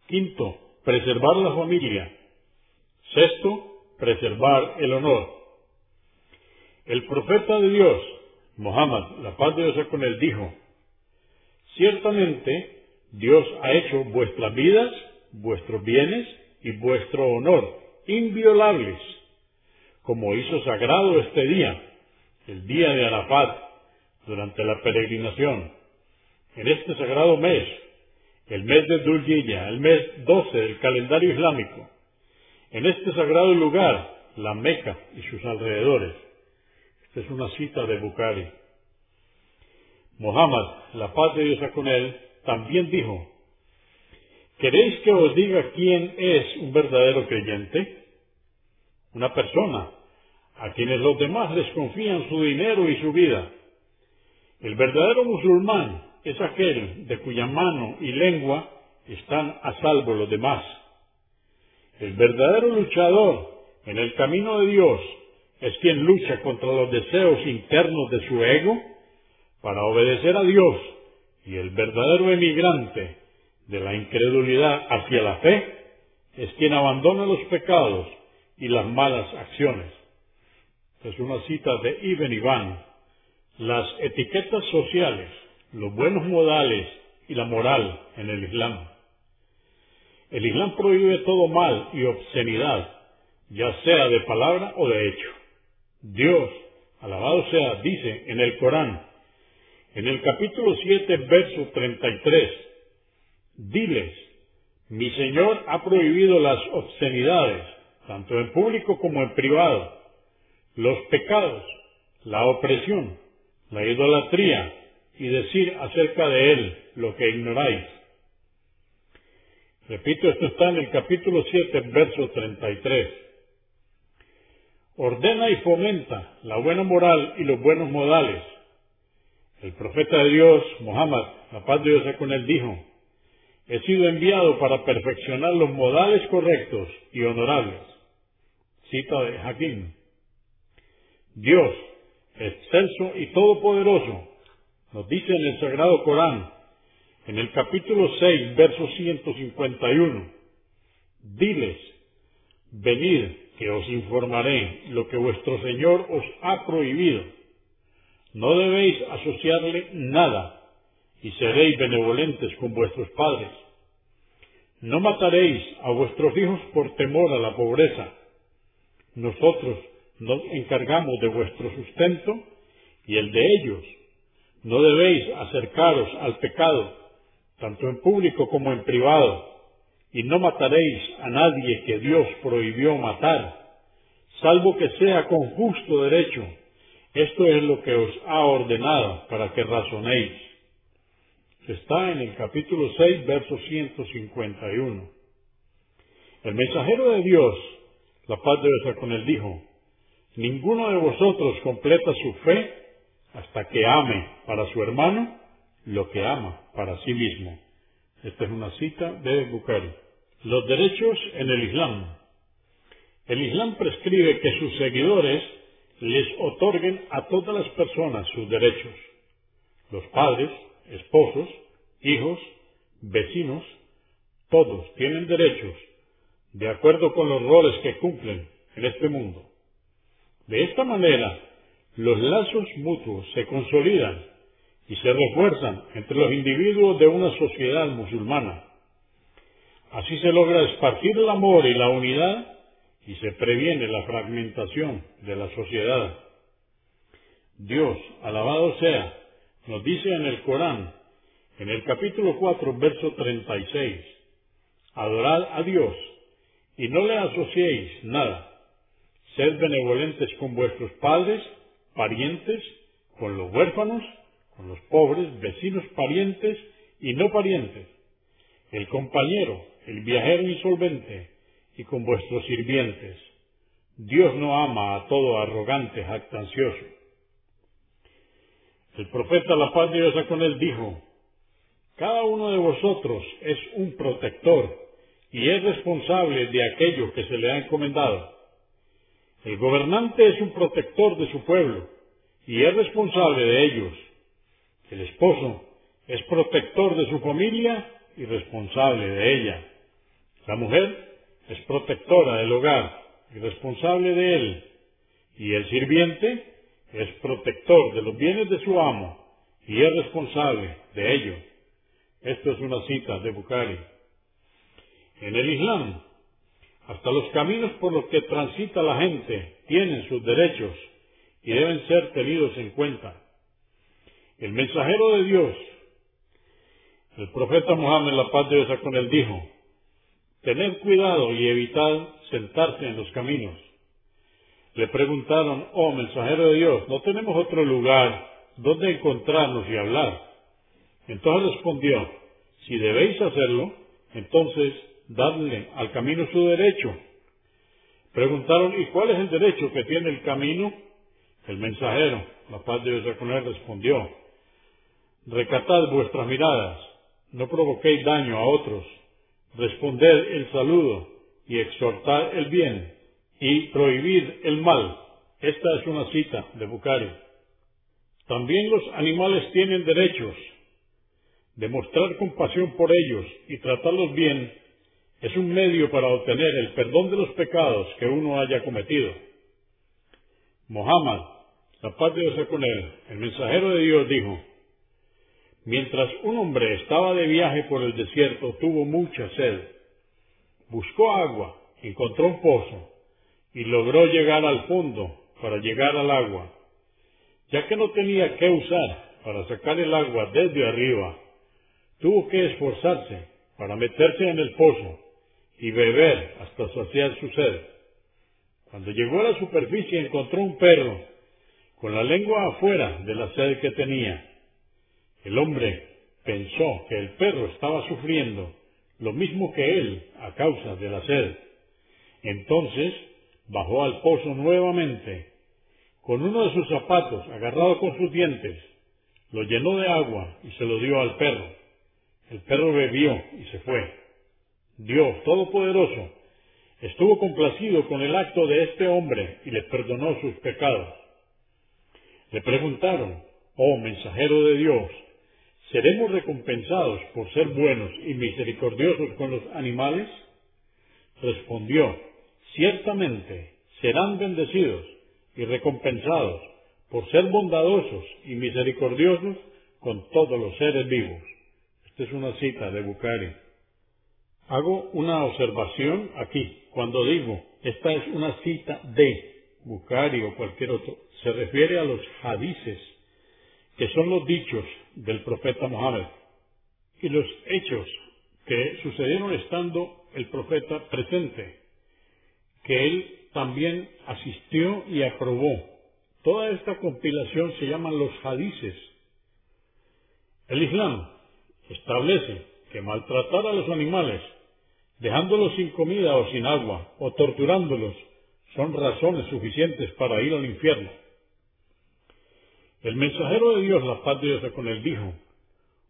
Quinto, preservar la familia. Sexto, preservar el honor. El profeta de Dios, Muhammad, la paz de Dios con él, dijo, ciertamente Dios ha hecho vuestras vidas vuestros bienes y vuestro honor inviolables, como hizo sagrado este día, el día de Arafat, durante la peregrinación. En este sagrado mes, el mes de Dhul el mes 12 del calendario islámico, en este sagrado lugar, la Meca y sus alrededores. Esta es una cita de Bukhari. Muhammad, la paz de Dios con él, también dijo, ¿queréis que os diga quién es un verdadero creyente? Una persona a quienes los demás les confían su dinero y su vida. El verdadero musulmán es aquel de cuya mano y lengua están a salvo los demás. El verdadero luchador en el camino de Dios es quien lucha contra los deseos internos de su ego para obedecer a Dios y el verdadero emigrante de la incredulidad hacia la fe es quien abandona los pecados y las malas acciones. Es una cita de Ibn Iván. Las etiquetas sociales, los buenos modales y la moral en el Islam. El Islam prohíbe todo mal y obscenidad, ya sea de palabra o de hecho. Dios, alabado sea, dice en el Corán, en el capítulo 7, verso 33, diles, mi Señor ha prohibido las obscenidades, tanto en público como en privado, los pecados, la opresión, la idolatría y decir acerca de Él lo que ignoráis. Repito, esto está en el capítulo 7, verso 33. Ordena y fomenta la buena moral y los buenos modales. El profeta de Dios, Muhammad, la paz de Dios con él, dijo, he sido enviado para perfeccionar los modales correctos y honorables. Cita de Hakim. Dios, excelso y todopoderoso, nos dice en el Sagrado Corán, en el capítulo 6, verso 151, diles, venid que os informaré lo que vuestro Señor os ha prohibido. No debéis asociarle nada y seréis benevolentes con vuestros padres. No mataréis a vuestros hijos por temor a la pobreza. Nosotros nos encargamos de vuestro sustento y el de ellos. No debéis acercaros al pecado, tanto en público como en privado, y no mataréis a nadie que Dios prohibió matar, salvo que sea con justo derecho. Esto es lo que os ha ordenado para que razonéis. Está en el capítulo 6, verso 151. El mensajero de Dios, la paz debe ser con él, dijo, Ninguno de vosotros completa su fe hasta que ame para su hermano lo que ama para sí mismo. Esta es una cita de Bukhari. Los derechos en el Islam. El Islam prescribe que sus seguidores les otorguen a todas las personas sus derechos. Los padres, esposos, hijos, vecinos, todos tienen derechos de acuerdo con los roles que cumplen en este mundo. De esta manera, los lazos mutuos se consolidan y se refuerzan entre los individuos de una sociedad musulmana. Así se logra esparcir el amor y la unidad y se previene la fragmentación de la sociedad. Dios, alabado sea, nos dice en el Corán, en el capítulo 4, verso 36, adorad a Dios y no le asociéis nada Sed benevolentes con vuestros padres, parientes, con los huérfanos, con los pobres, vecinos parientes y no parientes, el compañero, el viajero insolvente y con vuestros sirvientes. Dios no ama a todo arrogante, jactancioso. El profeta, la paz de Dios con él, dijo, Cada uno de vosotros es un protector y es responsable de aquello que se le ha encomendado. El gobernante es un protector de su pueblo y es responsable de ellos. El esposo es protector de su familia y responsable de ella. La mujer es protectora del hogar y responsable de él. Y el sirviente es protector de los bienes de su amo y es responsable de ellos. Esto es una cita de Bukhari. En el Islam, hasta los caminos por los que transita la gente tienen sus derechos y deben ser tenidos en cuenta. El mensajero de Dios, el profeta Muhammad, la paz de Dios con él, dijo, tened cuidado y evitad sentarse en los caminos. Le preguntaron, oh mensajero de Dios, ¿no tenemos otro lugar dónde encontrarnos y hablar. Entonces respondió, si debéis hacerlo, entonces dadle al camino su derecho. Preguntaron, ¿y cuál es el derecho que tiene el camino? El mensajero, la paz de Dios con él, respondió, recatad vuestras miradas, no provoquéis daño a otros, responded el saludo y exhortad el bien y prohibid el mal. Esta es una cita de Bucari. También los animales tienen derechos. Demostrar compasión por ellos y tratarlos bien es un medio para obtener el perdón de los pecados que uno haya cometido. Mohammed, la paz de Dios con él, el mensajero de Dios dijo, Mientras un hombre estaba de viaje por el desierto, tuvo mucha sed. Buscó agua, encontró un pozo y logró llegar al fondo para llegar al agua. Ya que no tenía que usar para sacar el agua desde arriba, tuvo que esforzarse para meterse en el pozo y beber hasta saciar su sed. Cuando llegó a la superficie encontró un perro con la lengua afuera de la sed que tenía. El hombre pensó que el perro estaba sufriendo lo mismo que él a causa de la sed. Entonces bajó al pozo nuevamente, con uno de sus zapatos agarrado con sus dientes, lo llenó de agua y se lo dio al perro. El perro bebió y se fue. Dios Todopoderoso estuvo complacido con el acto de este hombre y le perdonó sus pecados. Le preguntaron, oh mensajero de Dios, ¿seremos recompensados por ser buenos y misericordiosos con los animales? Respondió, ciertamente serán bendecidos y recompensados por ser bondadosos y misericordiosos con todos los seres vivos. Esta es una cita de Bucari. Hago una observación aquí. Cuando digo, esta es una cita de Bucari o cualquier otro, se refiere a los hadices, que son los dichos del profeta Mohammed, y los hechos que sucedieron estando el profeta presente, que él también asistió y aprobó. Toda esta compilación se llaman los hadices. El Islam establece que maltratar a los animales, dejándolos sin comida o sin agua, o torturándolos, son razones suficientes para ir al infierno. El mensajero de Dios, la paz de Dios con él, dijo,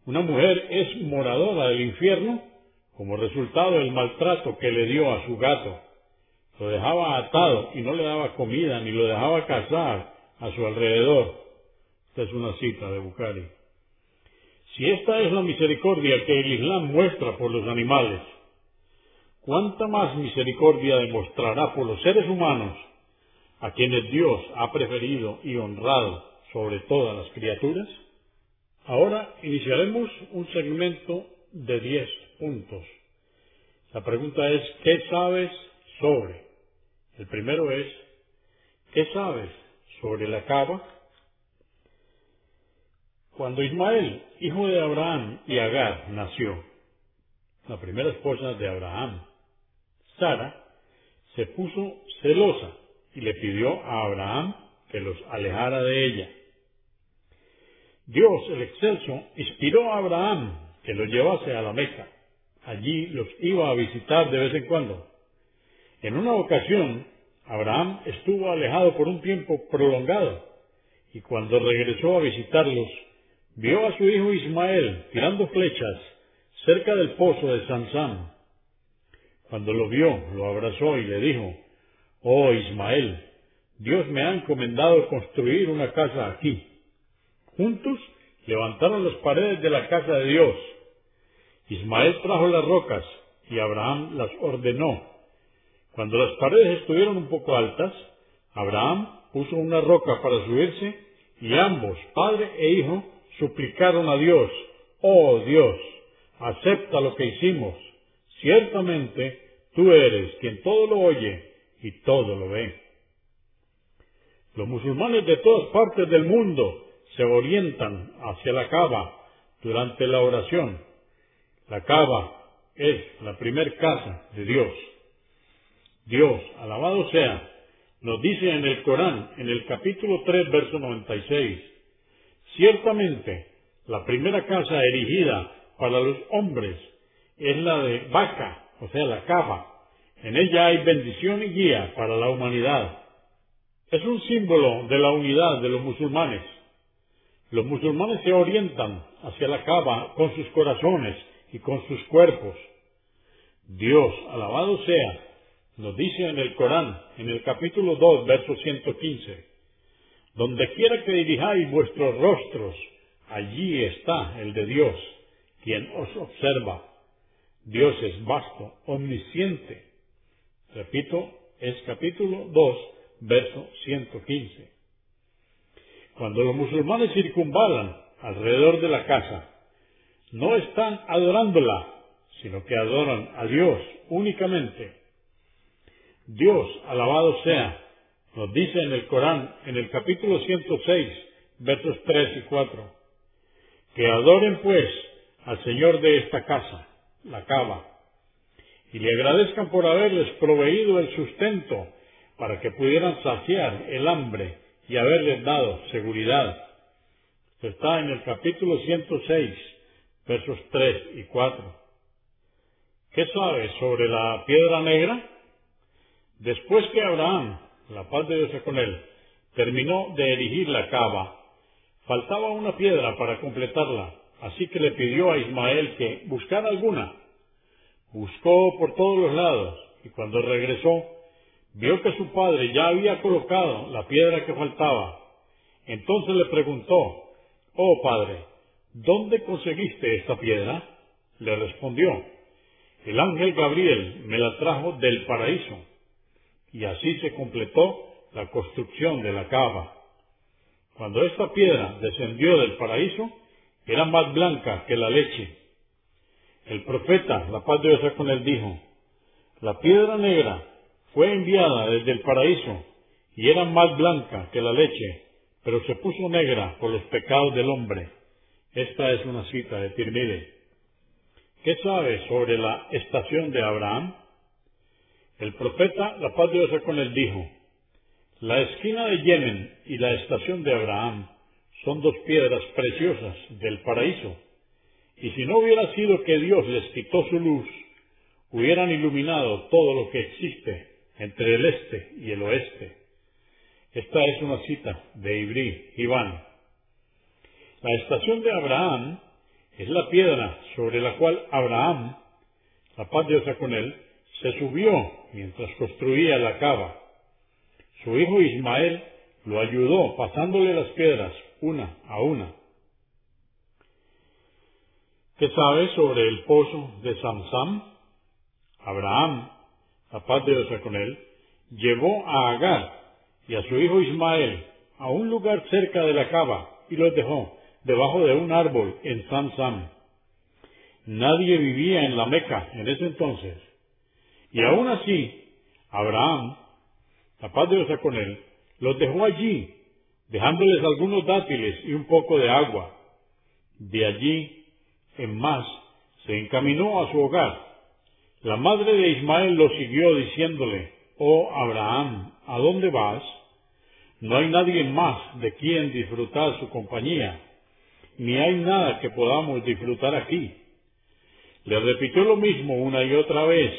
una mujer es moradora del infierno como resultado del maltrato que le dio a su gato. Lo dejaba atado y no le daba comida ni lo dejaba cazar a su alrededor. Esta es una cita de Bukhari. Si esta es la misericordia que el Islam muestra por los animales, ¿cuánta más misericordia demostrará por los seres humanos a quienes Dios ha preferido y honrado sobre todas las criaturas? Ahora iniciaremos un segmento de diez puntos. La pregunta es, ¿qué sabes sobre? El primero es, ¿qué sabes sobre la cava? Cuando Ismael, hijo de Abraham y Agar, nació, la primera esposa de Abraham, Sara, se puso celosa y le pidió a Abraham que los alejara de ella. Dios, el excelso, inspiró a Abraham que lo llevase a la Meca. Allí los iba a visitar de vez en cuando. En una ocasión, Abraham estuvo alejado por un tiempo prolongado y cuando regresó a visitarlos, vio a su hijo Ismael tirando flechas cerca del pozo de Sansán. Cuando lo vio, lo abrazó y le dijo, Oh Ismael, Dios me ha encomendado construir una casa aquí. Juntos levantaron las paredes de la casa de Dios. Ismael trajo las rocas y Abraham las ordenó. Cuando las paredes estuvieron un poco altas, Abraham puso una roca para subirse y ambos, padre e hijo, suplicaron a Dios, oh Dios, acepta lo que hicimos. Ciertamente tú eres quien todo lo oye y todo lo ve. Los musulmanes de todas partes del mundo se orientan hacia la cava durante la oración. La cava es la primer casa de Dios. Dios, alabado sea, nos dice en el Corán, en el capítulo 3, verso 96, Ciertamente, la primera casa erigida para los hombres es la de vaca, o sea, la cava. En ella hay bendición y guía para la humanidad. Es un símbolo de la unidad de los musulmanes. Los musulmanes se orientan hacia la cava con sus corazones y con sus cuerpos. Dios, alabado sea, nos dice en el Corán, en el capítulo 2, verso 115, donde quiera que dirijáis vuestros rostros, allí está el de Dios, quien os observa. Dios es vasto, omnisciente. Repito, es capítulo 2, verso 115. Cuando los musulmanes circunvalan alrededor de la casa, no están adorándola, sino que adoran a Dios únicamente. Dios, alabado sea, nos dice en el Corán, en el capítulo 106, versos 3 y 4, que adoren pues al Señor de esta casa, la cava, y le agradezcan por haberles proveído el sustento para que pudieran saciar el hambre y haberles dado seguridad. está en el capítulo 106, versos 3 y 4. ¿Qué sabes sobre la piedra negra? Después que Abraham, la paz de Dios con él, terminó de erigir la cava, faltaba una piedra para completarla, así que le pidió a Ismael que buscara alguna. Buscó por todos los lados y cuando regresó, vio que su padre ya había colocado la piedra que faltaba. Entonces le preguntó, Oh padre, ¿dónde conseguiste esta piedra? Le respondió, el ángel Gabriel me la trajo del paraíso. Y así se completó la construcción de la cava. Cuando esta piedra descendió del paraíso, era más blanca que la leche. El profeta, la paz de Dios con él, dijo, la piedra negra fue enviada desde el paraíso y era más blanca que la leche, pero se puso negra por los pecados del hombre. Esta es una cita de Tirmide. ¿Qué sabe sobre la estación de Abraham? El profeta, la paz de Dios con él, dijo, la esquina de Yemen y la estación de Abraham son dos piedras preciosas del paraíso, y si no hubiera sido que Dios les quitó su luz, hubieran iluminado todo lo que existe entre el este y el oeste. Esta es una cita de Ibrí, Iván. La estación de Abraham es la piedra sobre la cual Abraham, la paz de con él, se subió mientras construía la cava. Su hijo Ismael lo ayudó pasándole las piedras una a una. ¿Qué sabe sobre el pozo de Samsam? Abraham la paz de Dios con él, llevó a Agar y a su hijo Ismael a un lugar cerca de la cava y los dejó debajo de un árbol en Sam Nadie vivía en la Meca en ese entonces. Y aún así, Abraham, la paz de Dios con él, los dejó allí, dejándoles algunos dátiles y un poco de agua. De allí, en más, se encaminó a su hogar la madre de Ismael lo siguió diciéndole, Oh Abraham, ¿a dónde vas? No hay nadie más de quien disfrutar su compañía, ni hay nada que podamos disfrutar aquí. Le repitió lo mismo una y otra vez,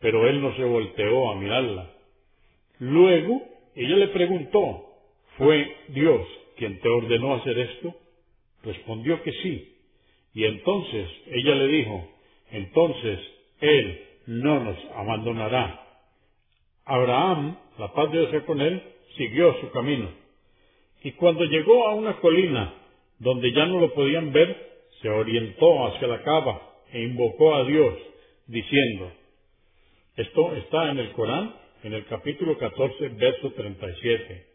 pero él no se volteó a mirarla. Luego ella le preguntó, ¿fue Dios quien te ordenó hacer esto? Respondió que sí. Y entonces ella le dijo, entonces él no nos abandonará. Abraham, la paz de Dios con él, siguió su camino. Y cuando llegó a una colina donde ya no lo podían ver, se orientó hacia la cava e invocó a Dios, diciendo, esto está en el Corán, en el capítulo 14, verso 37.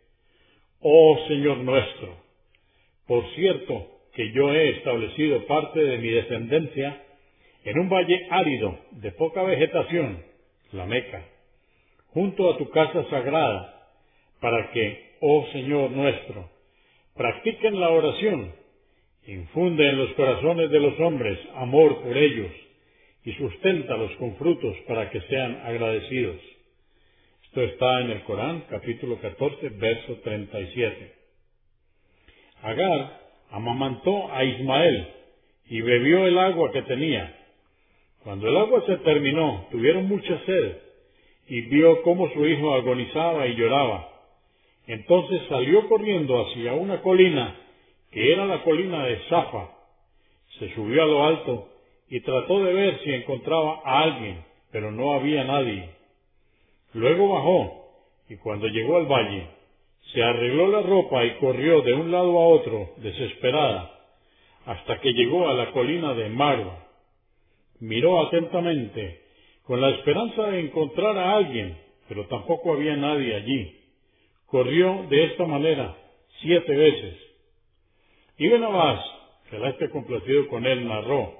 Oh Señor nuestro, por cierto que yo he establecido parte de mi descendencia en un valle árido de poca vegetación, la Meca, junto a tu casa sagrada, para que, oh Señor nuestro, practiquen la oración, infunde en los corazones de los hombres amor por ellos y susténtalos con frutos para que sean agradecidos. Está en el Corán, capítulo 14, verso 37. Agar, amamantó a Ismael y bebió el agua que tenía. Cuando el agua se terminó, tuvieron mucha sed y vio cómo su hijo agonizaba y lloraba. Entonces salió corriendo hacia una colina, que era la colina de Zafa. Se subió a lo alto y trató de ver si encontraba a alguien, pero no había nadie. Luego bajó y cuando llegó al valle, se arregló la ropa y corrió de un lado a otro, desesperada, hasta que llegó a la colina de Marwa. Miró atentamente, con la esperanza de encontrar a alguien, pero tampoco había nadie allí. Corrió de esta manera siete veces. Y Benabás, que la esté complacido con él, narró.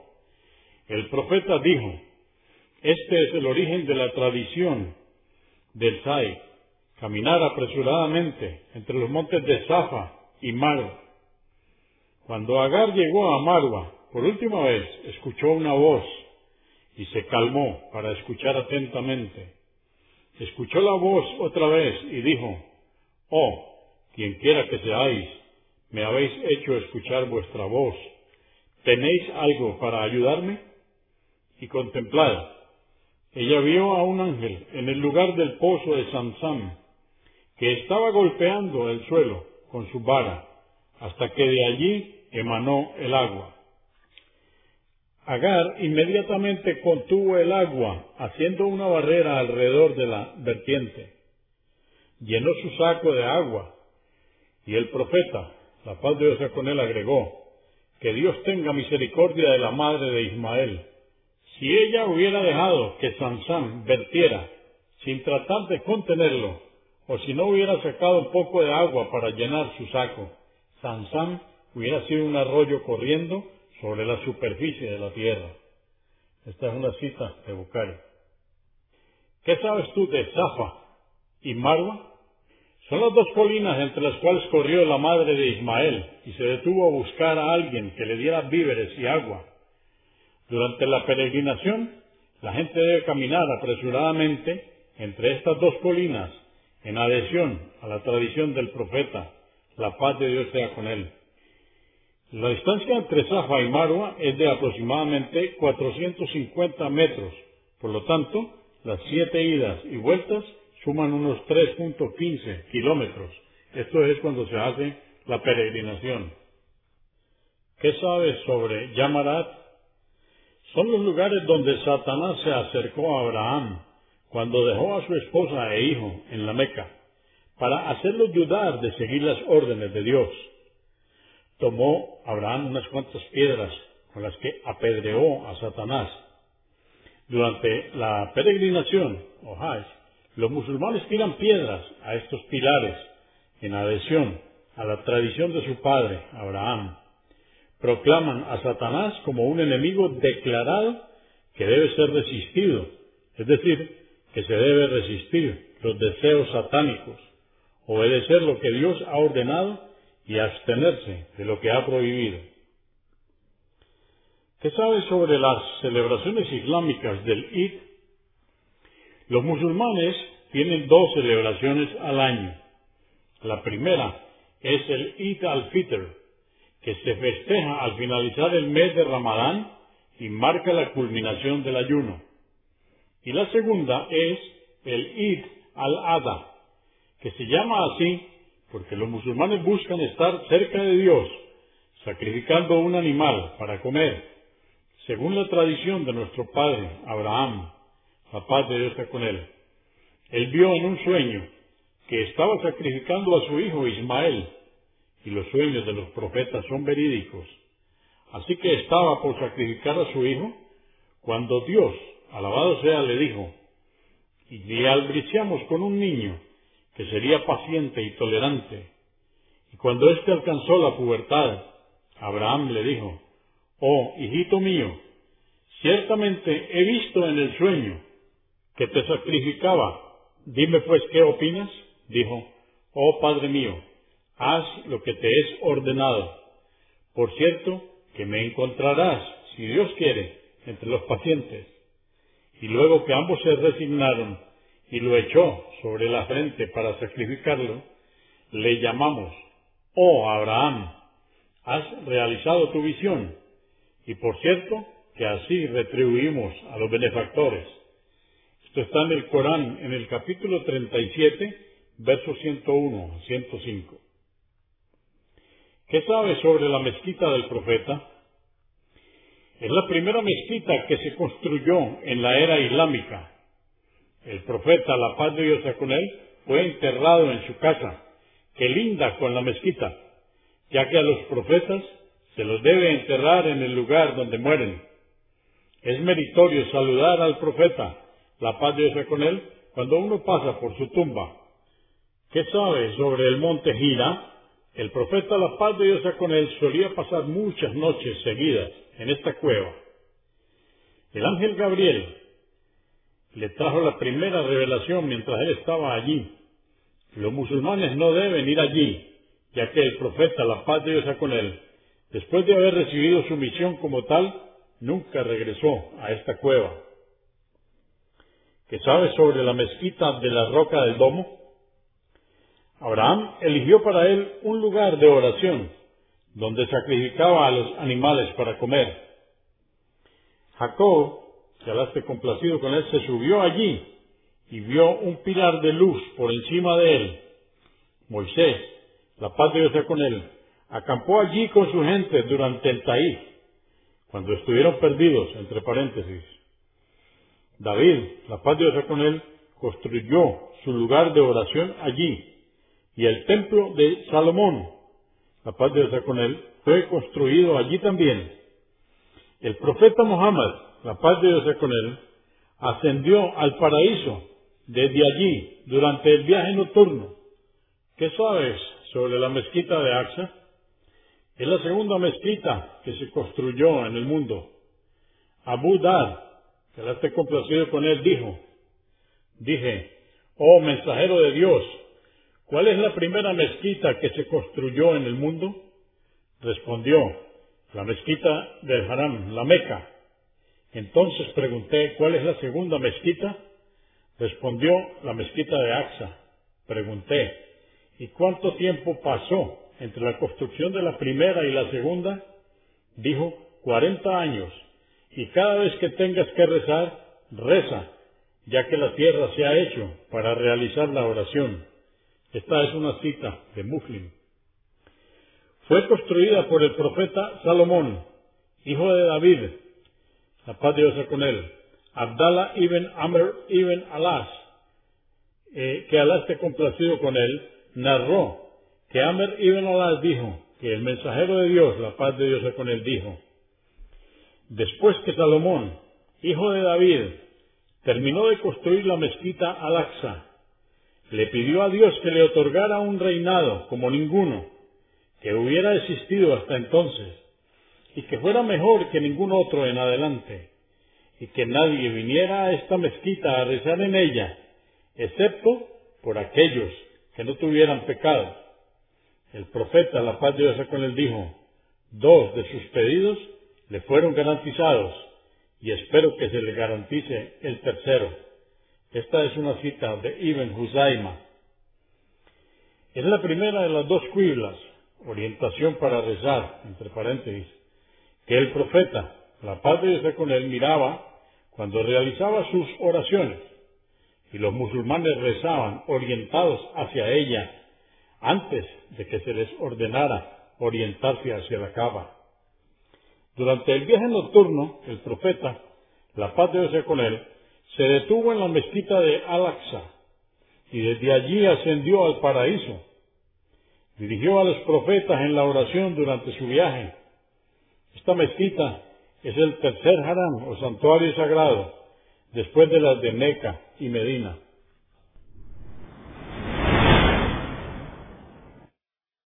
El profeta dijo, este es el origen de la tradición del Sai, caminar apresuradamente entre los montes de Zafa y Marwa. Cuando Agar llegó a Marwa, por última vez escuchó una voz y se calmó para escuchar atentamente. Escuchó la voz otra vez y dijo, Oh, quien quiera que seáis, me habéis hecho escuchar vuestra voz. ¿Tenéis algo para ayudarme? Y contemplad, ella vio a un ángel en el lugar del pozo de Sansam, que estaba golpeando el suelo con su vara, hasta que de allí emanó el agua. Agar inmediatamente contuvo el agua, haciendo una barrera alrededor de la vertiente. Llenó su saco de agua, y el profeta, la paz de Dios con él, agregó, que Dios tenga misericordia de la madre de Ismael. Si ella hubiera dejado que Sansán vertiera, sin tratar de contenerlo, o si no hubiera sacado un poco de agua para llenar su saco, Sansán hubiera sido un arroyo corriendo sobre la superficie de la tierra. Esta es una cita de Bucari. ¿Qué sabes tú de Zafa y Marwa? Son las dos colinas entre las cuales corrió la madre de Ismael y se detuvo a buscar a alguien que le diera víveres y agua. Durante la peregrinación, la gente debe caminar apresuradamente entre estas dos colinas en adhesión a la tradición del profeta. La paz de Dios sea con él. La distancia entre Safa y Marwa es de aproximadamente 450 metros. Por lo tanto, las siete idas y vueltas suman unos 3.15 kilómetros. Esto es cuando se hace la peregrinación. ¿Qué sabes sobre Yamarat? Son los lugares donde Satanás se acercó a Abraham cuando dejó a su esposa e hijo en la Meca para hacerlo dudar de seguir las órdenes de Dios tomó Abraham unas cuantas piedras con las que apedreó a Satanás. Durante la peregrinación, o los musulmanes tiran piedras a estos pilares en adhesión a la tradición de su padre, Abraham. Proclaman a Satanás como un enemigo declarado que debe ser resistido, es decir, que se debe resistir los deseos satánicos, obedecer lo que Dios ha ordenado y abstenerse de lo que ha prohibido. ¿Qué sabe sobre las celebraciones islámicas del Eid? Los musulmanes tienen dos celebraciones al año. La primera es el Eid al-Fitr, que se festeja al finalizar el mes de Ramadán y marca la culminación del ayuno. Y la segunda es el Eid al-Adha, que se llama así porque los musulmanes buscan estar cerca de Dios, sacrificando un animal para comer, según la tradición de nuestro padre Abraham, la paz de Dios está con él. Él vio en un sueño que estaba sacrificando a su hijo Ismael, y los sueños de los profetas son verídicos. Así que estaba por sacrificar a su hijo, cuando Dios, alabado sea, le dijo, y le albriciamos con un niño, que sería paciente y tolerante. Y cuando éste alcanzó la pubertad, Abraham le dijo, Oh, hijito mío, ciertamente he visto en el sueño que te sacrificaba. Dime pues qué opinas. Dijo, Oh Padre mío, haz lo que te es ordenado. Por cierto, que me encontrarás, si Dios quiere, entre los pacientes. Y luego que ambos se resignaron, y lo echó sobre la frente para sacrificarlo, le llamamos, oh Abraham, has realizado tu visión. Y por cierto, que así retribuimos a los benefactores. Esto está en el Corán, en el capítulo 37, versos 101 a 105. ¿Qué sabes sobre la mezquita del profeta? Es la primera mezquita que se construyó en la era islámica. El profeta, la paz de Dios con él, fue enterrado en su casa, que linda con la mezquita, ya que a los profetas se los debe enterrar en el lugar donde mueren. Es meritorio saludar al profeta, la paz de Dios con él, cuando uno pasa por su tumba. ¿Qué sabe sobre el monte Gira? El profeta, la paz de Dios con él, solía pasar muchas noches seguidas en esta cueva. El ángel Gabriel le trajo la primera revelación mientras él estaba allí. Los musulmanes no deben ir allí, ya que el profeta, la paz de Dios con él, después de haber recibido su misión como tal, nunca regresó a esta cueva. ¿Qué sabe sobre la mezquita de la roca del domo? Abraham eligió para él un lugar de oración, donde sacrificaba a los animales para comer. Jacob, que alaste complacido con él, se subió allí y vio un pilar de luz por encima de él. Moisés, la paz de Dios con él, acampó allí con su gente durante el Taí, cuando estuvieron perdidos, entre paréntesis. David, la paz de Dios con él, construyó su lugar de oración allí, y el templo de Salomón, la paz de Dios con él, fue construido allí también. El profeta Muhammad, la paz de Dios con él, ascendió al paraíso desde allí durante el viaje nocturno. ¿Qué sabes sobre la mezquita de Aqsa? Es la segunda mezquita que se construyó en el mundo. Abu Dar, que la esté complacido con él, dijo, dije, oh mensajero de Dios, ¿Cuál es la primera mezquita que se construyó en el mundo? Respondió, la mezquita del Haram, la Meca. Entonces pregunté, ¿cuál es la segunda mezquita? Respondió, la mezquita de Aqsa. Pregunté, ¿y cuánto tiempo pasó entre la construcción de la primera y la segunda? Dijo, cuarenta años. Y cada vez que tengas que rezar, reza, ya que la tierra se ha hecho para realizar la oración. Esta es una cita de Muslim. Fue construida por el profeta Salomón, hijo de David, la paz de Dios con él, Abdallah ibn Amr ibn Alas, eh, que Alá esté complacido con él, narró que Amr ibn Alas dijo que el mensajero de Dios, la paz de Dios con él, dijo, después que Salomón, hijo de David, terminó de construir la mezquita Al-Aqsa, le pidió a Dios que le otorgara un reinado como ninguno que hubiera existido hasta entonces, y que fuera mejor que ningún otro en adelante, y que nadie viniera a esta mezquita a rezar en ella, excepto por aquellos que no tuvieran pecado. El profeta, la paz de Dios con él, dijo, dos de sus pedidos le fueron garantizados, y espero que se le garantice el tercero. Esta es una cita de Ibn Huzaima. Es la primera de las dos cuiblas, orientación para rezar, entre paréntesis, que el profeta, la paz de Dios con él, miraba cuando realizaba sus oraciones, y los musulmanes rezaban orientados hacia ella antes de que se les ordenara orientarse hacia la cava. Durante el viaje nocturno, el profeta, la paz de Dios con él, se detuvo en la mezquita de Al-Aqsa y desde allí ascendió al paraíso. Dirigió a los profetas en la oración durante su viaje. Esta mezquita es el tercer haram o santuario sagrado después de las de Meca y Medina.